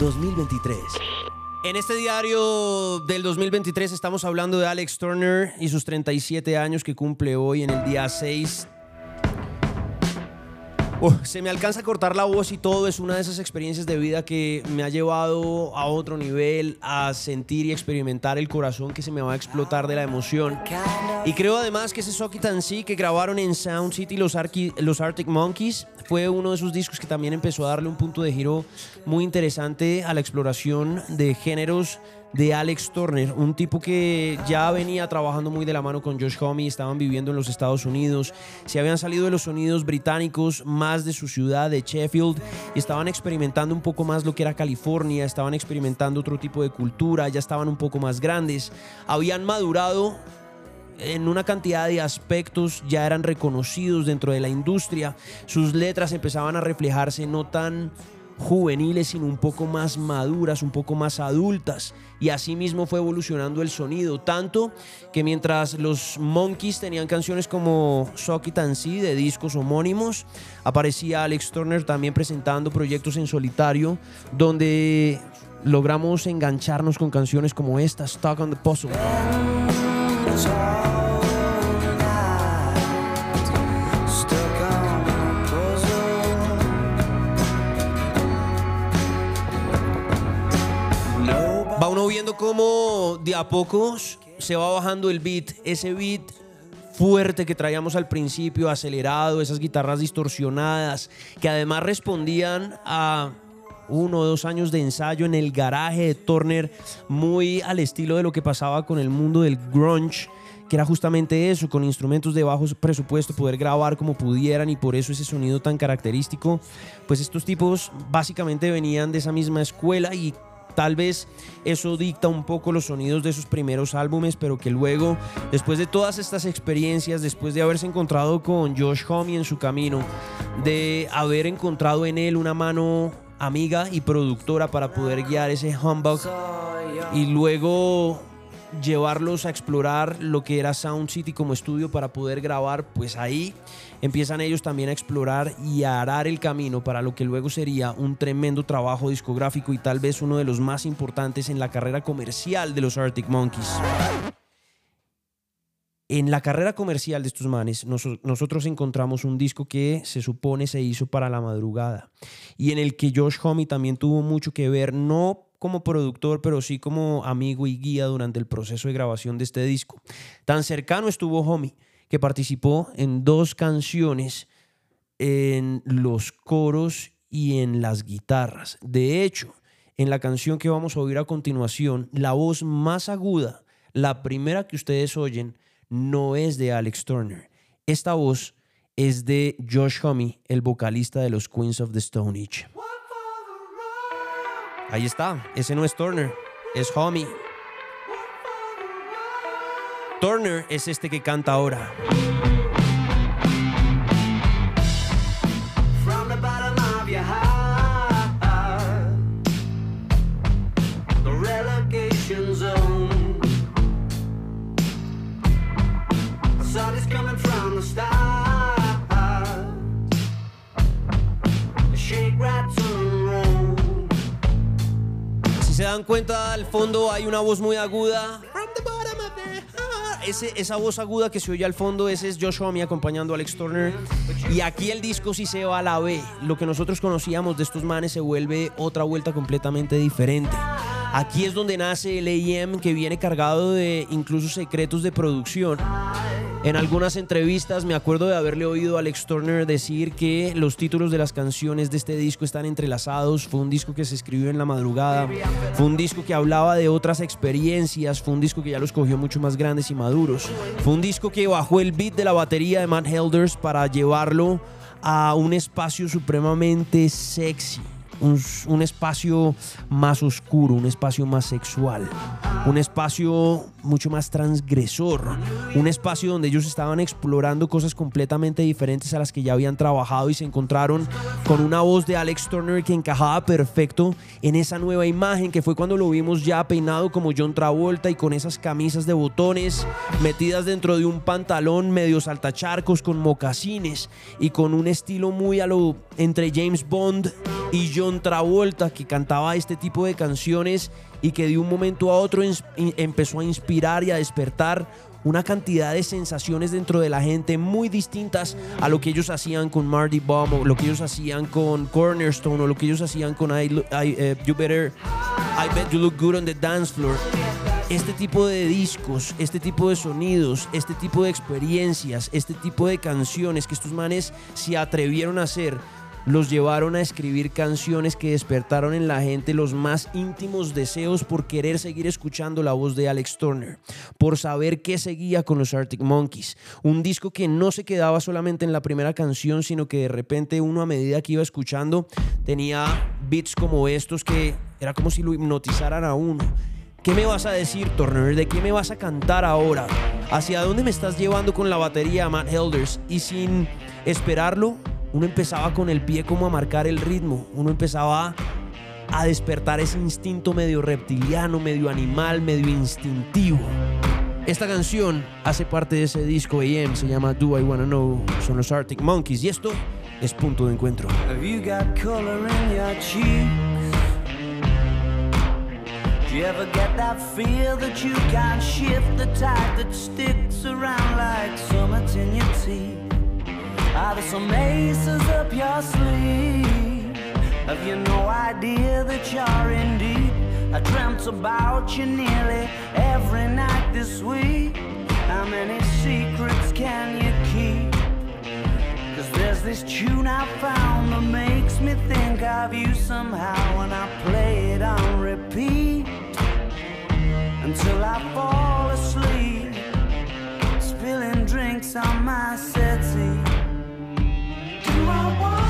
2023. En este diario del 2023 estamos hablando de Alex Turner y sus 37 años que cumple hoy en el día 6. Se me alcanza a cortar la voz y todo es una de esas experiencias de vida que me ha llevado a otro nivel, a sentir y experimentar el corazón que se me va a explotar de la emoción. Y creo además que ese Suck It and que grabaron en Sound City los, Arqui- los Arctic Monkeys fue uno de esos discos que también empezó a darle un punto de giro muy interesante a la exploración de géneros de Alex Turner, un tipo que ya venía trabajando muy de la mano con Josh Homme, estaban viviendo en los Estados Unidos, se habían salido de los sonidos británicos, más de su ciudad, de Sheffield, y estaban experimentando un poco más lo que era California, estaban experimentando otro tipo de cultura, ya estaban un poco más grandes, habían madurado en una cantidad de aspectos ya eran reconocidos dentro de la industria. Sus letras empezaban a reflejarse no tan juveniles, sino un poco más maduras, un poco más adultas. Y así mismo fue evolucionando el sonido. Tanto que mientras los Monkeys tenían canciones como Suck It and See de discos homónimos, aparecía Alex Turner también presentando proyectos en solitario, donde logramos engancharnos con canciones como esta, Stuck on the Puzzle. Uno viendo cómo de a pocos se va bajando el beat, ese beat fuerte que traíamos al principio, acelerado, esas guitarras distorsionadas, que además respondían a uno o dos años de ensayo en el garaje de Turner, muy al estilo de lo que pasaba con el mundo del grunge que era justamente eso, con instrumentos de bajo presupuesto, poder grabar como pudieran y por eso ese sonido tan característico. Pues estos tipos básicamente venían de esa misma escuela y tal vez eso dicta un poco los sonidos de sus primeros álbumes, pero que luego, después de todas estas experiencias, después de haberse encontrado con Josh Homme en su camino, de haber encontrado en él una mano amiga y productora para poder guiar ese humbug y luego llevarlos a explorar lo que era Sound City como estudio para poder grabar, pues ahí empiezan ellos también a explorar y a arar el camino para lo que luego sería un tremendo trabajo discográfico y tal vez uno de los más importantes en la carrera comercial de los Arctic Monkeys. En la carrera comercial de estos manes, nos- nosotros encontramos un disco que se supone se hizo para la madrugada y en el que Josh Homme también tuvo mucho que ver, no como productor, pero sí como amigo y guía durante el proceso de grabación de este disco. Tan cercano estuvo Homme que participó en dos canciones en los coros y en las guitarras. De hecho, en la canción que vamos a oír a continuación, la voz más aguda, la primera que ustedes oyen, no es de Alex Turner. Esta voz es de Josh Homme, el vocalista de los Queens of the Stone Age. Ahí está, ese no es Turner, es Homme. Turner es este que canta ahora. Si se dan cuenta, al fondo hay una voz muy aguda. Esa voz aguda que se oye al fondo, ese es Josh Homme acompañando a Alex Turner. Y aquí el disco sí se va a la B. Lo que nosotros conocíamos de estos manes se vuelve otra vuelta completamente diferente. Aquí es donde nace el AM que viene cargado de incluso secretos de producción. En algunas entrevistas me acuerdo de haberle oído a Alex Turner decir que los títulos de las canciones de este disco están entrelazados. Fue un disco que se escribió en la madrugada. Fue un disco que hablaba de otras experiencias. Fue un disco que ya los cogió mucho más grandes y maduros. Fue un disco que bajó el beat de la batería de Matt Helders para llevarlo a un espacio supremamente sexy. Un, espacio más oscuro, un espacio más sexual, un espacio mucho más transgresor, un espacio donde ellos estaban explorando cosas completamente diferentes a las que ya habían trabajado y se encontraron con una voz de Alex Turner que encajaba perfecto en esa nueva imagen que fue cuando lo vimos ya peinado como John Travolta y con esas camisas de botones metidas dentro de un pantalón medio saltacharcos con mocasines y con un estilo muy a lo entre James Bond y John Travolta que cantaba este tipo de canciones y que de un momento a otro empezó a inspirar y a despertar una cantidad de sensaciones dentro de la gente muy distintas a lo que ellos hacían con Marty Baum o lo que ellos hacían con Cornerstone o lo que ellos hacían con I, I, eh, You Better I Bet You Look Good on the Dance Floor. Este tipo de discos, este tipo de sonidos, este tipo de experiencias, este tipo de canciones que estos manes se atrevieron a hacer los llevaron a escribir canciones que despertaron en la gente los más íntimos deseos por querer seguir escuchando la voz de Alex Turner, por saber qué seguía con los Arctic Monkeys. Un disco que no se quedaba solamente en la primera canción, sino que de repente uno a medida que iba escuchando tenía beats como estos que era como si lo hipnotizaran a uno. ¿Qué me vas a decir, Turner? ¿De qué me vas a cantar ahora? ¿Hacia dónde me estás llevando con la batería, Matt Helders? Y sin esperarlo, uno empezaba con el pie como a marcar el ritmo. Uno empezaba a despertar ese instinto medio reptiliano, medio animal, medio instintivo. Esta canción hace parte de ese disco AM, se llama Do I Wanna Know, son los Arctic Monkeys y esto es punto de encuentro. Have you got color in your cheeks? Do you ever get that feel that you can't shift the tide that sticks around like summits in your teeth? Are there some aces up your sleeve? Have you no idea that you're in deep? I dreamt about you nearly every night this week. How many secrets can you keep? Cause there's this tune I found that makes me think of you somehow when I play it on repeat until I fall asleep, spilling drinks on my settee. Do I wanna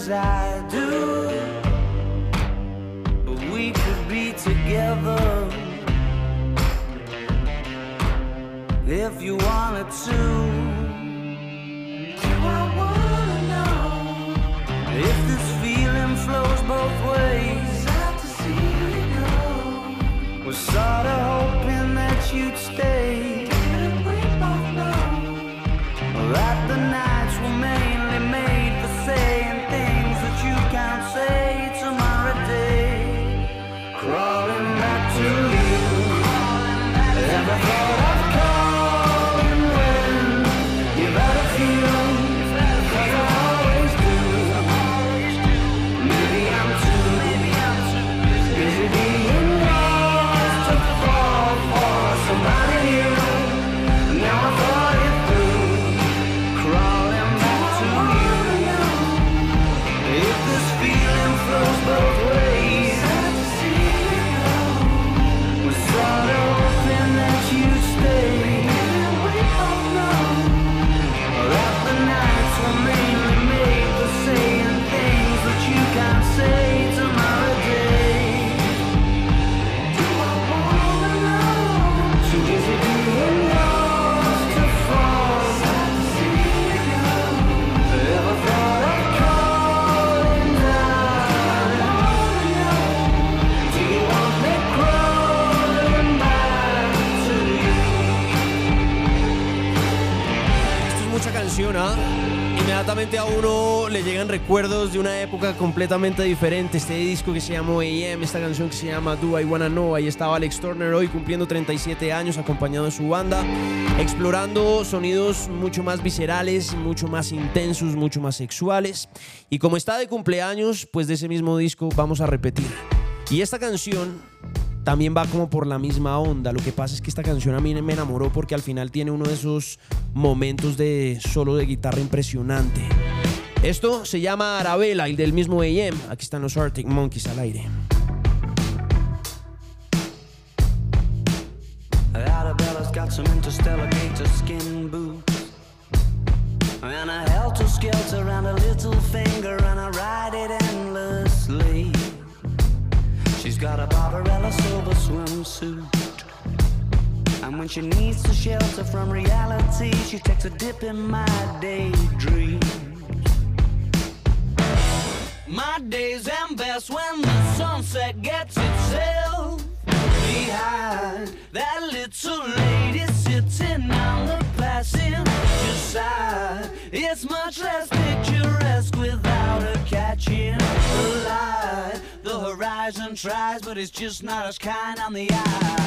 as I do. But we could be together if you wanted to. Do I wanna know if this feeling flows both ways? Sad to see you go. Was sorta hoping that you'd stay. Didn't we both know that una época completamente diferente. Este disco que se llamó AM, esta canción que se llama Do I Wanna Know. Ahí estaba Alex Turner hoy cumpliendo 37 años acompañado de su banda, explorando sonidos mucho más viscerales, mucho más intensos, mucho más sexuales. Y como está de cumpleaños, pues de ese mismo disco vamos a repetir. Y esta canción también va como por la misma onda. Lo que pasa es que esta canción a mí me enamoró porque al final tiene uno de esos momentos de solo de guitarra impresionante. Esto se llama Arabella, el del mismo AM. Aquí están los Arctic Monkeys al aire. Arabella's got some interstellar gator skin boots And a helter skelter around a little finger And I ride it endlessly She's got a Barbarella silver swimsuit And when she needs to shelter from reality She takes a dip in my daydream My days end best when the sunset gets itself behind that little lady sitting on the passenger side. It's much less picturesque without her catching the light. The horizon tries, but it's just not as kind on the eye.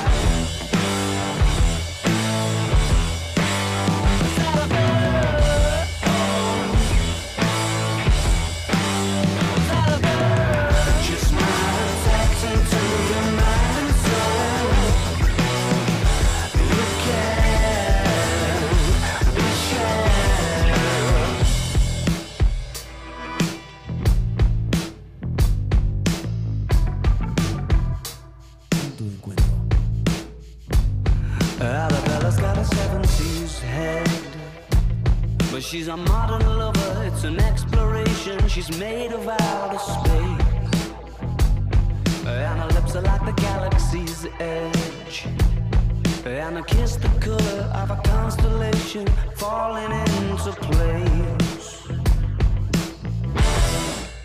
She's a modern lover, it's an exploration. She's made of outer space. And her lips are like the galaxy's edge. And her kiss the color of a constellation falling into place.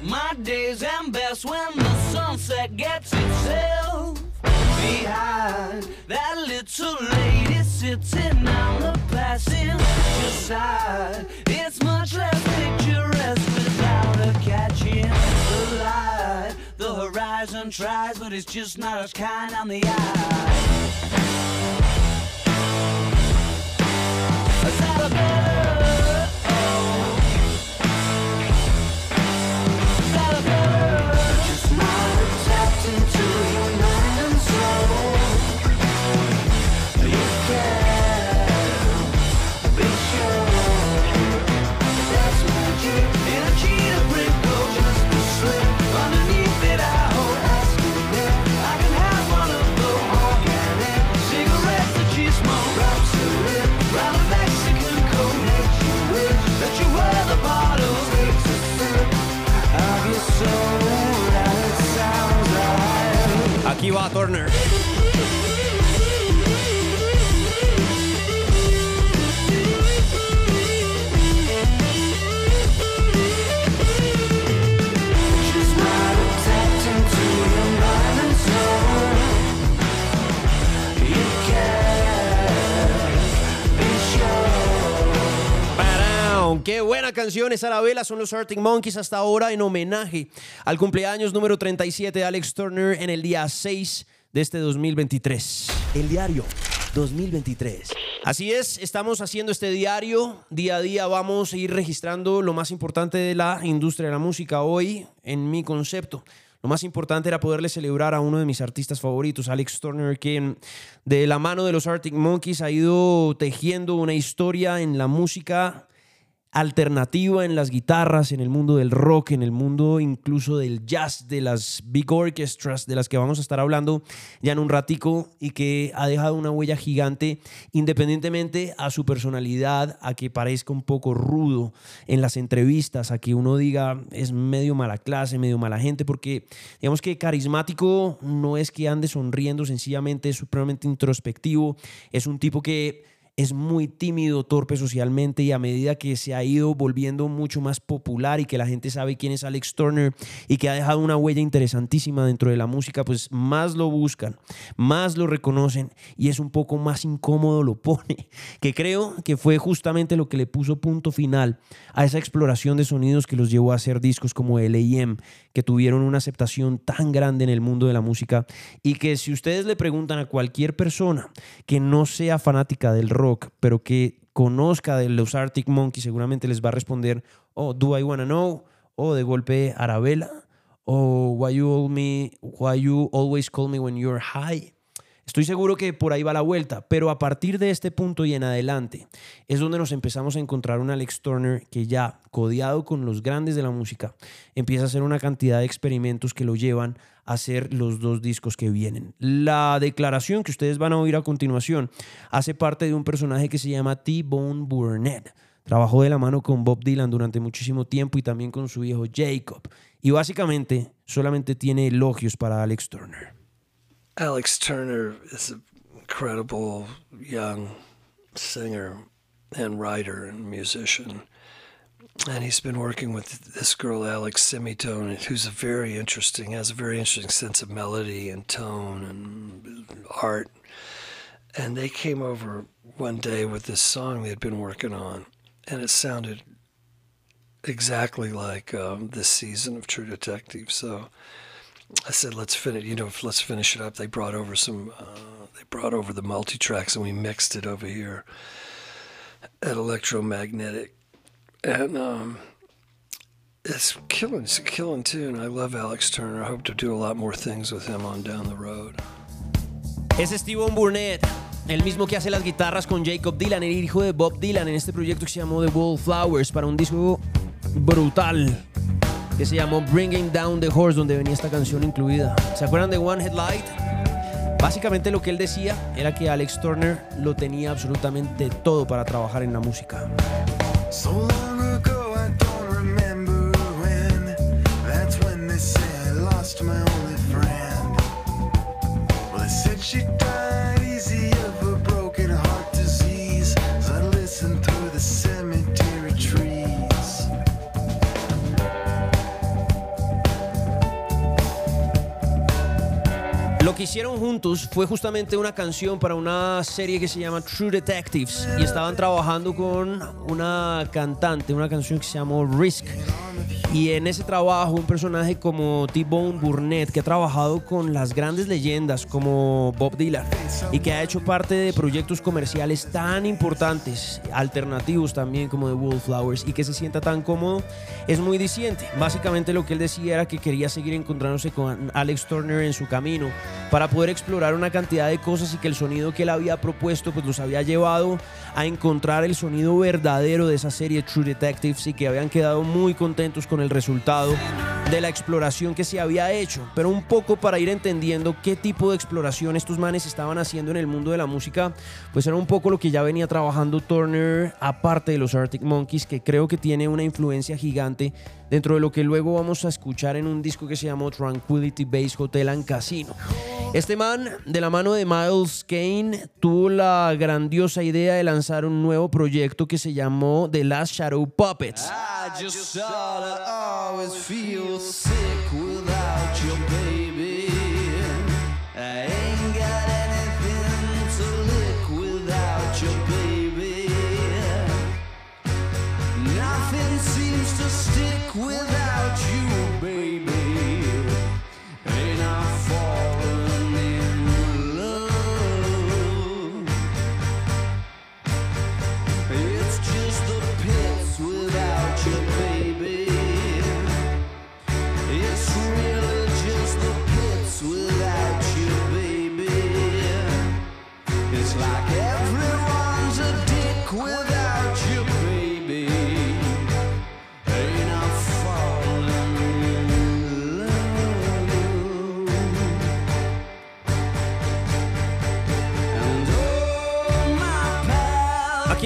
My days end best when the sunset gets itself behind that little lady sitting on the passenger side. It's much less picturesque without her catching the light. The horizon tries, but it's just not as kind on the eye. Is that a into your mind and soul. Like. Aquí va Turner. ¡Qué buena canción! Es Arabella, son los Arctic Monkeys hasta ahora en homenaje al cumpleaños número 37 de Alex Turner en el día 6 de este 2023. El diario 2023. Así es, estamos haciendo este diario. Día a día vamos a ir registrando lo más importante de la industria de la música hoy, en mi concepto. Lo más importante era poderle celebrar a uno de mis artistas favoritos, Alex Turner, que de la mano de los Arctic Monkeys ha ido tejiendo una historia en la música alternativa en las guitarras, en el mundo del rock, en el mundo incluso del jazz, de las big orchestras de las que vamos a estar hablando ya en un ratico y que ha dejado una huella gigante independientemente a su personalidad, a que parezca un poco rudo en las entrevistas, a que uno diga es medio mala clase, medio mala gente, porque digamos que carismático no es que ande sonriendo, sencillamente es supremamente introspectivo, es un tipo que es muy tímido, torpe socialmente y a medida que se ha ido volviendo mucho más popular y que la gente sabe quién es Alex Turner y que ha dejado una huella interesantísima dentro de la música, pues más lo buscan, más lo reconocen y es un poco más incómodo lo pone, *laughs* que creo que fue justamente lo que le puso punto final a esa exploración de sonidos que los llevó a hacer discos como L.A.M., que tuvieron una aceptación tan grande en el mundo de la música y que si ustedes le preguntan a cualquier persona que no sea fanática del rock, pero que conozca de los Arctic Monkeys, seguramente les va a responder, oh, Do I Wanna Know? O de golpe Arabella, o Why You, me, Why you Always Call Me When You're High. Estoy seguro que por ahí va la vuelta, pero a partir de este punto y en adelante es donde nos empezamos a encontrar un Alex Turner que ya, codeado con los grandes de la música, empieza a hacer una cantidad de experimentos que lo llevan hacer los dos discos que vienen. La declaración que ustedes van a oír a continuación hace parte de un personaje que se llama T-Bone Burnett. Trabajó de la mano con Bob Dylan durante muchísimo tiempo y también con su hijo Jacob. Y básicamente solamente tiene elogios para Alex Turner. Alex Turner is an incredible young singer and writer and musician. And he's been working with this girl, Alex Semitone, who's a very interesting, has a very interesting sense of melody and tone and art. And they came over one day with this song they'd been working on, and it sounded exactly like um, this season of True Detective. So I said, let's finish. You know, let's finish it up. They brought over some. Uh, they brought over the multi tracks, and we mixed it over here at Electromagnetic, and um, it's killing. It's a killing tune. I love Alex Turner. I hope to do a lot more things with him on down the road. Es Steven Burnett, el mismo que hace las guitarras con Jacob Dylan, el hijo de Bob Dylan, en este proyecto que se llamó The Wallflowers, para un disco brutal que se llamó Bringing Down the Horse, donde venía esta canción incluida. ¿Se acuerdan de One Headlight? Básicamente lo que él decía era que Alex Turner lo tenía absolutamente todo para trabajar en la música. she Lo que hicieron juntos fue justamente una canción para una serie que se llama True Detectives y estaban trabajando con una cantante, una canción que se llamó Risk. Y en ese trabajo un personaje como T-Bone Burnett que ha trabajado con las grandes leyendas como Bob Dylan y que ha hecho parte de proyectos comerciales tan importantes, alternativos también como The Wallflowers y que se sienta tan cómodo, es muy diciente. Básicamente lo que él decía era que quería seguir encontrándose con Alex Turner en su camino para poder explorar una cantidad de cosas y que el sonido que él había propuesto pues los había llevado a encontrar el sonido verdadero de esa serie True Detectives y que habían quedado muy contentos con el resultado de la exploración que se había hecho, pero un poco para ir entendiendo qué tipo de exploración estos manes estaban haciendo en el mundo de la música, pues era un poco lo que ya venía trabajando Turner aparte de los Arctic Monkeys, que creo que tiene una influencia gigante dentro de lo que luego vamos a escuchar en un disco que se llamó Tranquility Base Hotel and Casino. Este man, de la mano de Miles Kane, tuvo la grandiosa idea de lanzar un nuevo proyecto que se llamó The Last Shadow Puppets. Always sick without you, baby. I ain't got anything to lick without baby. Nothing seems to stick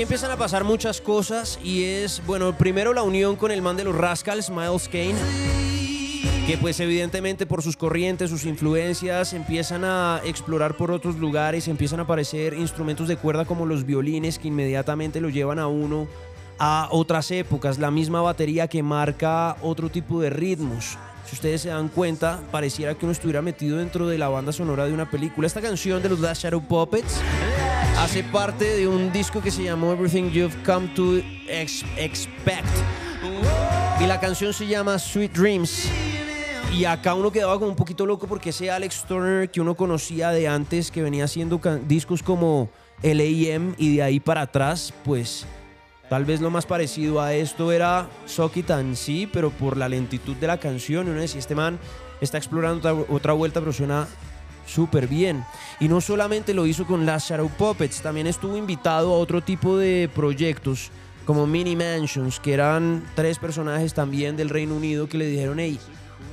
Empiezan a pasar muchas cosas y es, bueno, primero la unión con el man de los Rascals, Miles Kane, que pues evidentemente por sus corrientes, sus influencias, empiezan a explorar por otros lugares, empiezan a aparecer instrumentos de cuerda como los violines que inmediatamente lo llevan a uno a otras épocas, la misma batería que marca otro tipo de ritmos. Si ustedes se dan cuenta, pareciera que uno estuviera metido dentro de la banda sonora de una película. Esta canción de los Last Shadow Puppets hace parte de un disco que se llamó Everything You've Come to Ex- Expect. Y la canción se llama Sweet Dreams. Y acá uno quedaba como un poquito loco porque ese Alex Turner que uno conocía de antes, que venía haciendo discos como L.A.M. y de ahí para atrás, pues tal vez lo más parecido a esto era and See, pero por la lentitud de la canción. Uno decía, este man está explorando otra, vuelta, pero suena súper bien. Y no solamente lo hizo con Last Shadow Puppets, también estuvo invitado a otro tipo de proyectos como Mini Mansions, que eran tres personajes también del Reino Unido que le dijeron, hey,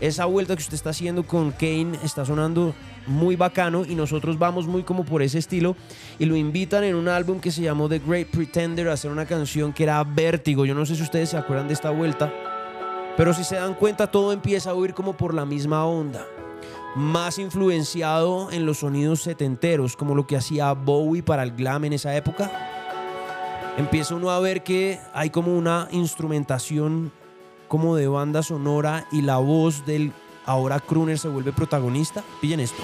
esa vuelta que usted está haciendo con Kane está sonando muy bacano y nosotros vamos muy como por ese estilo y lo invitan en un álbum que se llamó The Great Pretender a hacer una canción que era Vértigo. Yo no sé si ustedes se acuerdan de esta vuelta, pero si se dan cuenta todo empieza a oír como por la misma onda. Más influenciado en los sonidos setenteros, como lo que hacía Bowie para el glam en esa época. Empieza uno a ver que hay como una instrumentación como de banda sonora y la voz del ahora crooner se vuelve protagonista. Pillen esto.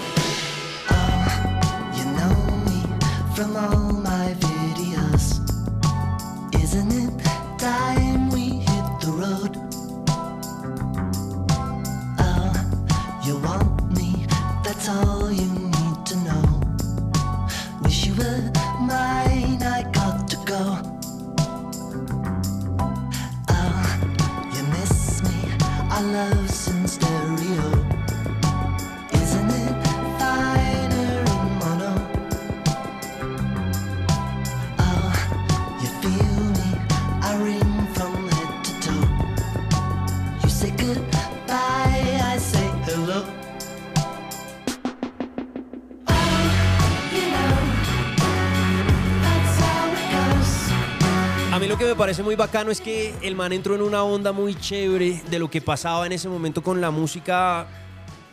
Muy bacano es que el man entró en una onda muy chévere de lo que pasaba en ese momento con la música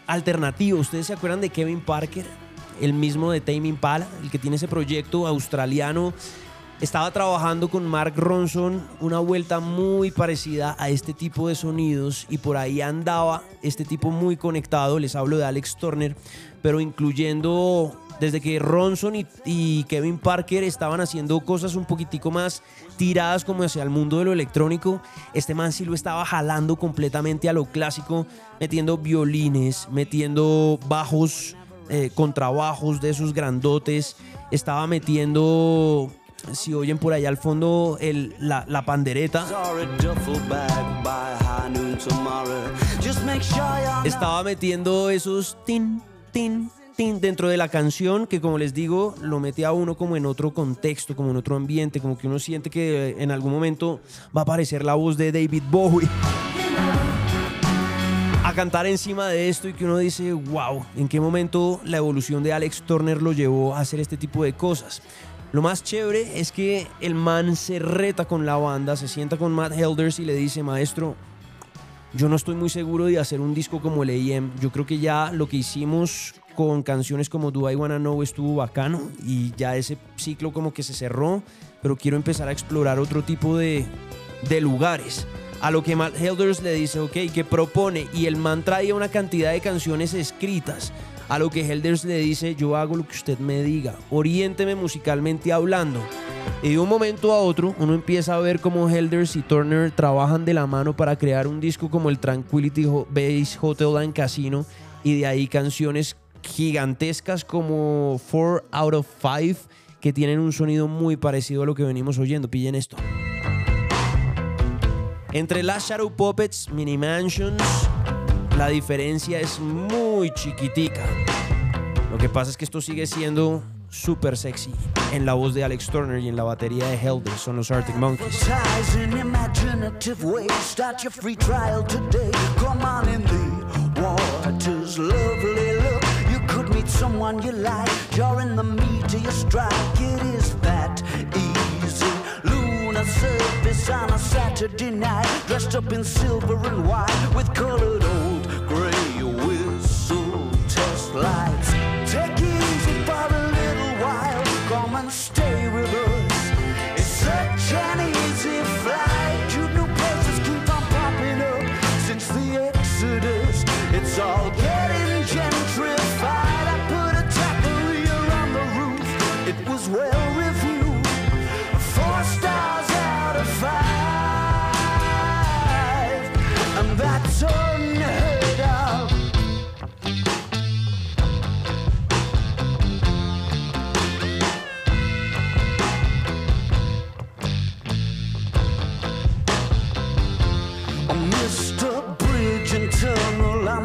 alternativa. ¿Ustedes se acuerdan de Kevin Parker? El mismo de Tame Impala, el que tiene ese proyecto australiano. Estaba trabajando con Mark Ronson una vuelta muy parecida a este tipo de sonidos y por ahí andaba este tipo muy conectado. Les hablo de Alex Turner, pero incluyendo desde que Ronson y, y Kevin Parker estaban haciendo cosas un poquitico más tiradas como hacia el mundo de lo electrónico, este man sí lo estaba jalando completamente a lo clásico, metiendo violines, metiendo bajos, eh, contrabajos de esos grandotes, estaba metiendo, si oyen por allá al fondo, el- la, la pandereta. Estaba metiendo esos tin, tin, tin dentro de la canción que como les digo lo mete a uno como en otro contexto, como en otro ambiente, como que uno siente que eh, en algún momento va a aparecer la voz de David Bowie a cantar encima de esto y que uno dice, wow, ¿en qué momento la evolución de Alex Turner lo llevó a hacer este tipo de cosas? Lo más chévere es que el man se reta con la banda, se sienta con Matt Helders y le dice, maestro, yo no estoy muy seguro de hacer un disco como el AM. Yo creo que ya lo que hicimos con canciones como Do I Wanna Know estuvo bacano y ya ese ciclo como que se cerró, pero quiero empezar a explorar otro tipo de, de lugares. A lo que Matt Helders le dice, ok, que propone y el man traía una cantidad de canciones escritas. A lo que Helders le dice, yo hago lo que usted me diga, oriénteme musicalmente hablando. Y de un momento a otro, uno empieza a ver cómo Helders y Turner trabajan de la mano para crear un disco como el Tranquility Base Hotel and Casino. Y de ahí canciones gigantescas como 4 Out of 5 que tienen un sonido muy parecido a lo que venimos oyendo. Pillen esto. Entre las Shadow Puppets, Mini Mansions, la diferencia es muy chiquitica. Lo que pasa es que esto sigue siendo súper sexy en la voz de Alex Turner y en la batería de Helders, son los Arctic Monkeys. Someone you like. You're in the meat of your strike. It is that easy. Lunar surface on a Saturday night. Dressed up in silver and white with colored old Life.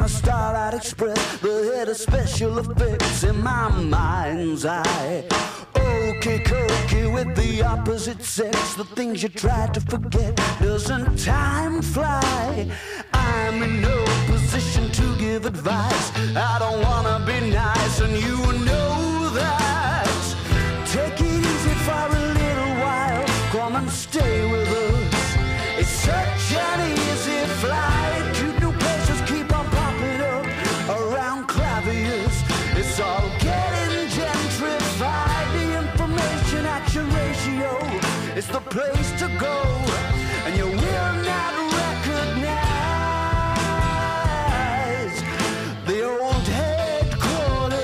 A Starlight Express, the head of special effects. in my mind's eye. Okay, cookie with the opposite sex, the things you try to forget. Doesn't time fly? I'm in no position to give advice. I don't wanna be nice, and you know that. Take it easy for a little while. Come and stay with us. Place to go, and you will not recognize the old headquarters.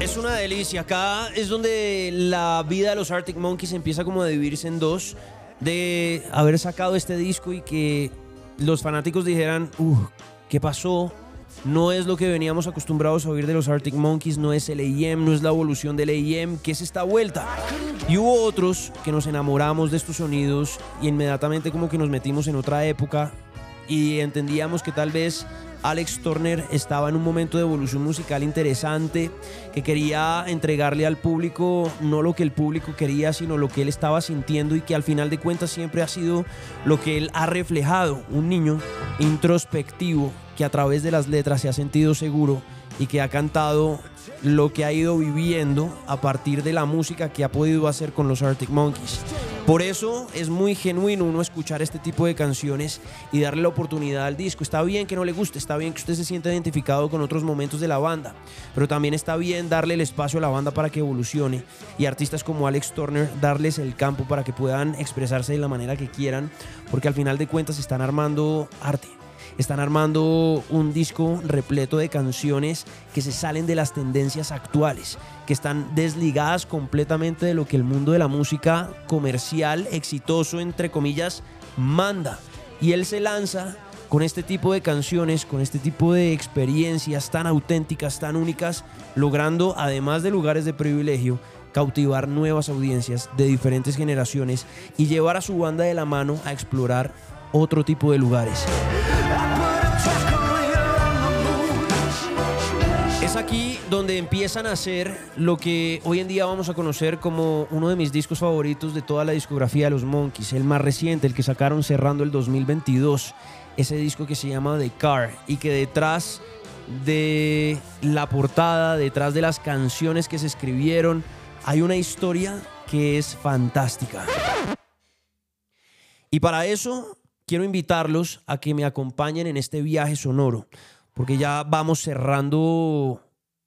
Es una delicia. Acá es donde la vida de los Arctic Monkeys empieza como a dividirse en dos. De haber sacado este disco y que los fanáticos dijeran, "Uf, ¿qué pasó? No es lo que veníamos acostumbrados a oír de los Arctic Monkeys, no es el AEM, no es la evolución del AEM, ¿qué es esta vuelta? Y hubo otros que nos enamoramos de estos sonidos y inmediatamente como que nos metimos en otra época y entendíamos que tal vez Alex Turner estaba en un momento de evolución musical interesante, que quería entregarle al público no lo que el público quería, sino lo que él estaba sintiendo y que al final de cuentas siempre ha sido lo que él ha reflejado, un niño introspectivo que a través de las letras se ha sentido seguro y que ha cantado lo que ha ido viviendo a partir de la música que ha podido hacer con los Arctic Monkeys. Por eso es muy genuino uno escuchar este tipo de canciones y darle la oportunidad al disco. Está bien que no le guste, está bien que usted se sienta identificado con otros momentos de la banda, pero también está bien darle el espacio a la banda para que evolucione y artistas como Alex Turner darles el campo para que puedan expresarse de la manera que quieran, porque al final de cuentas están armando arte. Están armando un disco repleto de canciones que se salen de las tendencias actuales, que están desligadas completamente de lo que el mundo de la música comercial, exitoso, entre comillas, manda. Y él se lanza con este tipo de canciones, con este tipo de experiencias tan auténticas, tan únicas, logrando, además de lugares de privilegio, cautivar nuevas audiencias de diferentes generaciones y llevar a su banda de la mano a explorar otro tipo de lugares. Es aquí donde empiezan a hacer lo que hoy en día vamos a conocer como uno de mis discos favoritos de toda la discografía de los Monkeys, el más reciente, el que sacaron cerrando el 2022, ese disco que se llama The Car y que detrás de la portada, detrás de las canciones que se escribieron, hay una historia que es fantástica. Y para eso quiero invitarlos a que me acompañen en este viaje sonoro, porque ya vamos cerrando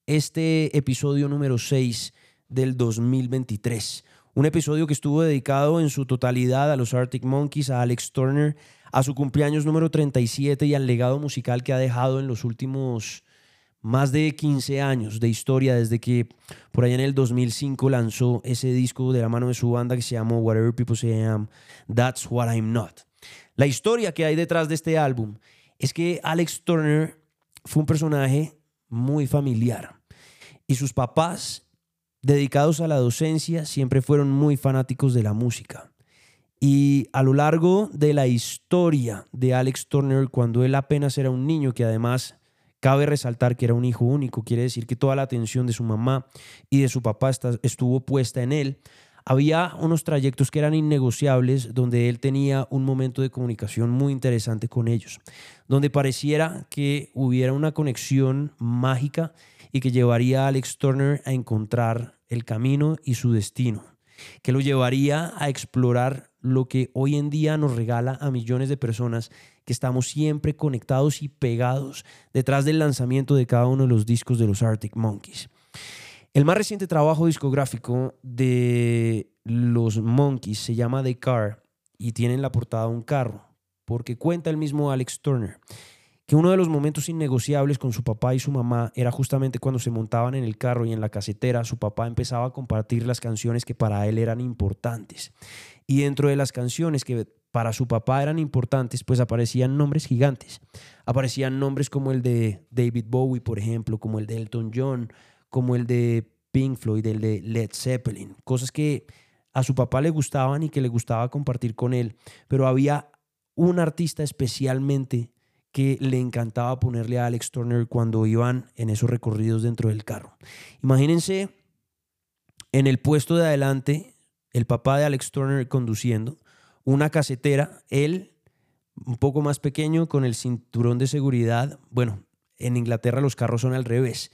este episodio número 6 del 2023. Un episodio que estuvo dedicado en su totalidad a los Arctic Monkeys, a Alex Turner, a su cumpleaños número 37 y al legado musical que ha dejado en los últimos más de 15 años de historia desde que por allá en el 2005 lanzó ese disco de la mano de su banda que se llamó Whatever People Say I Am, That's What I'm Not. La historia que hay detrás de este álbum es que Alex Turner fue un personaje muy familiar y sus papás, dedicados a la docencia, siempre fueron muy fanáticos de la música. Y a lo largo de la historia de Alex Turner, cuando él apenas era un niño, que además cabe resaltar que era un hijo único, quiere decir que toda la atención de su mamá y de su papá estuvo puesta en él, había unos trayectos que eran innegociables donde él tenía un momento de comunicación muy interesante con ellos, donde pareciera que hubiera una conexión mágica y que llevaría a Alex Turner a encontrar el camino y su destino, que lo llevaría a explorar lo que hoy en día nos regala a millones de personas que estamos siempre conectados y pegados detrás del lanzamiento de cada uno de los discos de los Arctic Monkeys. El más reciente trabajo discográfico de los Monkeys se llama The Car y tiene en la portada un carro, porque cuenta el mismo Alex Turner que uno de los momentos innegociables con su papá y su mamá era justamente cuando se montaban en el carro y en la casetera, su papá empezaba a compartir las canciones que para él eran importantes. Y dentro de las canciones que para su papá eran importantes, pues aparecían nombres gigantes. Aparecían nombres como el de David Bowie, por ejemplo, como el de Elton John, como el de Pink Floyd, el de Led Zeppelin. Cosas que a su papá le gustaban y que le gustaba compartir con él. Pero había un artista especialmente que le encantaba ponerle a Alex Turner cuando iban en esos recorridos dentro del carro. Imagínense en el puesto de adelante, el papá de Alex Turner conduciendo, una casetera, él un poco más pequeño con el cinturón de seguridad. Bueno, en Inglaterra los carros son al revés.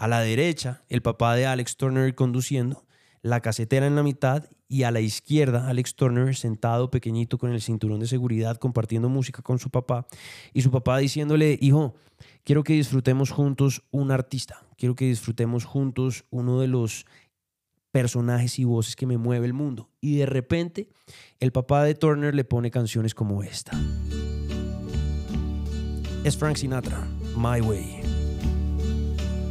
A la derecha, el papá de Alex Turner conduciendo, la casetera en la mitad y a la izquierda, Alex Turner sentado pequeñito con el cinturón de seguridad compartiendo música con su papá y su papá diciéndole, hijo, quiero que disfrutemos juntos un artista, quiero que disfrutemos juntos uno de los personajes y voces que me mueve el mundo. Y de repente, el papá de Turner le pone canciones como esta. Es Frank Sinatra, My Way.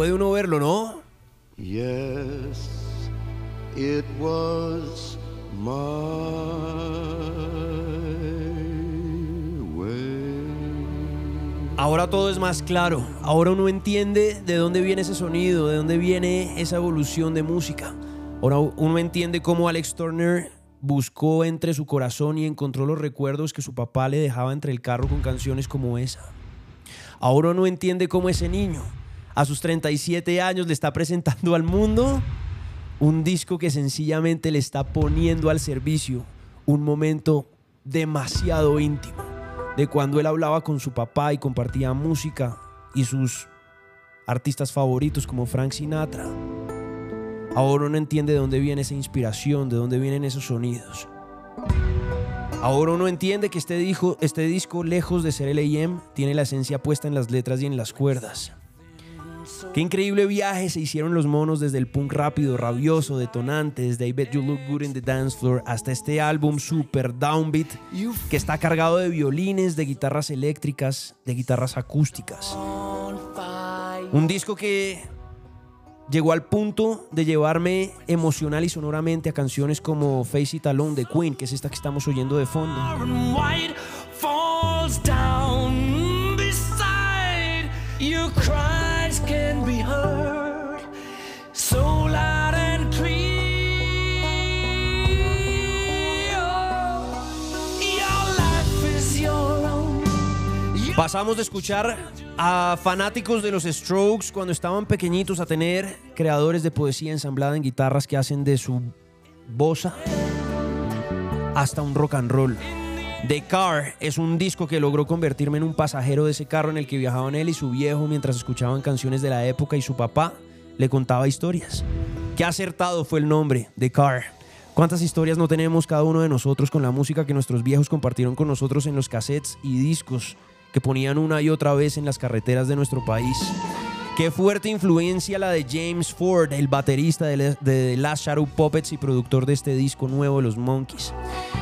Puede uno verlo, ¿no? Yes, it was my way. Ahora todo es más claro. Ahora uno entiende de dónde viene ese sonido, de dónde viene esa evolución de música. Ahora uno entiende cómo Alex Turner buscó entre su corazón y encontró los recuerdos que su papá le dejaba entre el carro con canciones como esa. Ahora uno entiende cómo ese niño, a sus 37 años, le está presentando al mundo un disco que sencillamente le está poniendo al servicio un momento demasiado íntimo de cuando él hablaba con su papá y compartía música y sus artistas favoritos como Frank Sinatra. Ahora uno entiende de dónde viene esa inspiración, de dónde vienen esos sonidos. Ahora uno entiende que este disco, este disco lejos de ser L.A.M., tiene la esencia puesta en las letras y en las cuerdas. Qué increíble viaje se hicieron los monos desde el punk rápido, rabioso, detonante, desde I Bet You Look Good in the Dance Floor hasta este álbum super downbeat que está cargado de violines, de guitarras eléctricas, de guitarras acústicas. Un disco que llegó al punto de llevarme emocional y sonoramente a canciones como Face It Alone de Queen, que es esta que estamos oyendo de fondo. Pasamos de escuchar a fanáticos de los Strokes cuando estaban pequeñitos a tener creadores de poesía ensamblada en guitarras que hacen de su bosa hasta un rock and roll. The Car es un disco que logró convertirme en un pasajero de ese carro en el que viajaban él y su viejo mientras escuchaban canciones de la época y su papá le contaba historias. Qué acertado fue el nombre, The Car. ¿Cuántas historias no tenemos cada uno de nosotros con la música que nuestros viejos compartieron con nosotros en los cassettes y discos que ponían una y otra vez en las carreteras de nuestro país? Qué fuerte influencia la de James Ford, el baterista de, The- Last Shadow Puppets y productor de este disco nuevo de los Monkeys.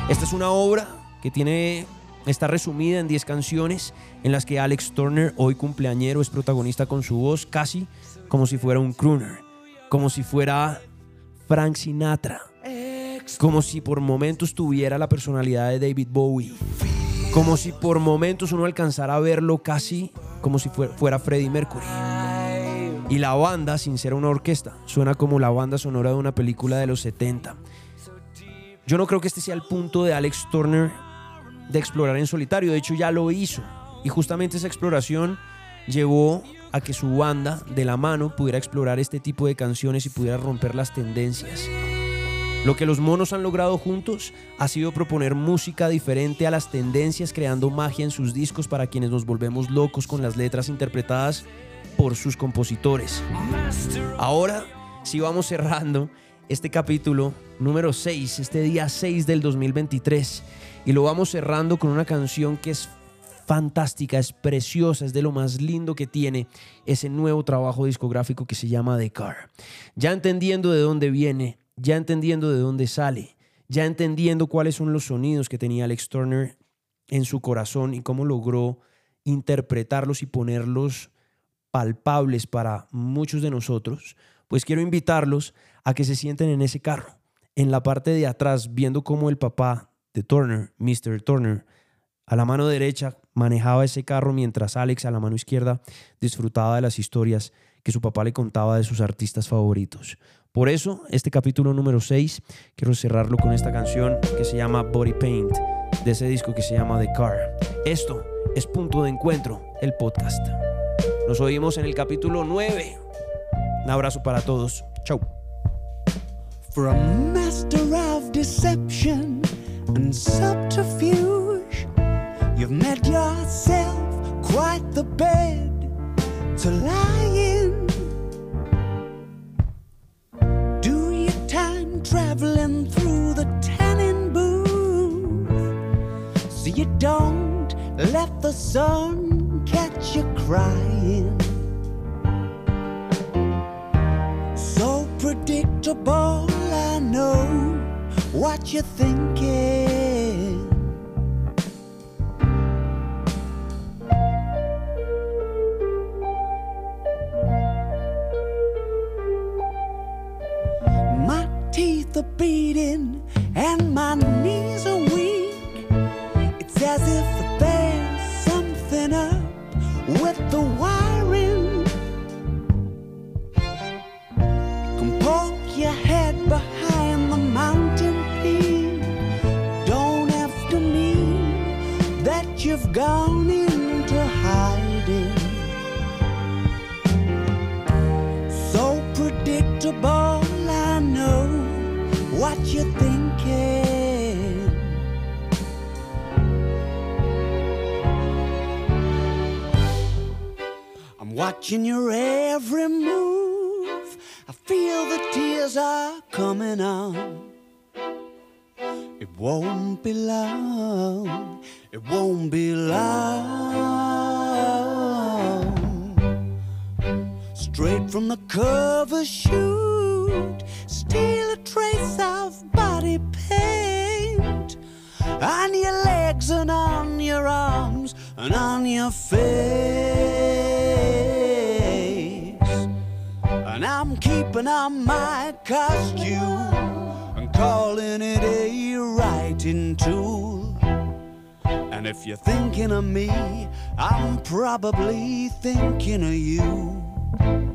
Esta es una obra que tiene está resumida en 10 canciones en las que Alex Turner, hoy cumpleañero, es protagonista con su voz casi como si fuera un crooner, como si fuera Frank Sinatra, como si por momentos tuviera la personalidad de David Bowie, como si por momentos uno alcanzara a verlo casi como si fuera, Freddie Mercury. Y la banda, sin ser una orquesta, suena como la banda sonora de una película de los 70. Yo no creo que este sea el punto de Alex Turner de explorar en solitario, de hecho ya lo hizo. Y justamente esa exploración llevó a que su banda de la mano pudiera explorar este tipo de canciones y pudiera romper las tendencias. Lo que los monos han logrado juntos ha sido proponer música diferente a las tendencias, creando magia en sus discos para quienes nos volvemos locos con las letras interpretadas por sus compositores. Ahora, si vamos cerrando este capítulo número 6, este día 6 del 2023, y lo vamos cerrando con una canción que es fantástica, es preciosa, es de lo más lindo que tiene ese nuevo trabajo discográfico que se llama The Car. Ya entendiendo de dónde viene, ya entendiendo de dónde sale, ya entendiendo cuáles son los sonidos que tenía Alex Turner en su corazón y cómo logró interpretarlos y ponerlos palpables para muchos de nosotros, pues quiero invitarlos a que se sienten en ese carro, en la parte de atrás, viendo cómo el papá de Turner, Mr. Turner, a la mano derecha manejaba ese carro mientras Alex a la mano izquierda disfrutaba de las historias que su papá le contaba de sus artistas favoritos. Por eso, este capítulo número 6, quiero cerrarlo con esta canción que se llama Body Paint, de ese disco que se llama The Car. Esto es Punto de Encuentro, el podcast. Nos oímos en el capítulo 9. Un abrazo para todos. Chau. For a master of deception and subterfuge, you've made yourself quite the bed to lie in. Do your time traveling through the tanning booth so you don't let the sun catch you crying. So predictable, I know what you're thinking. My teeth are beating and my knees are weak. It's as if gone into hiding. So predictable, I know what you're thinking. I'm watching your every move. I feel the tears are coming on. It won't be long. It won't be long. Straight from the cover shoot, steal a trace of body paint on your legs and on your arms and on your face. And I'm keeping on my costume and calling it a writing tool. And if you're thinking of me, I'm probably thinking of you.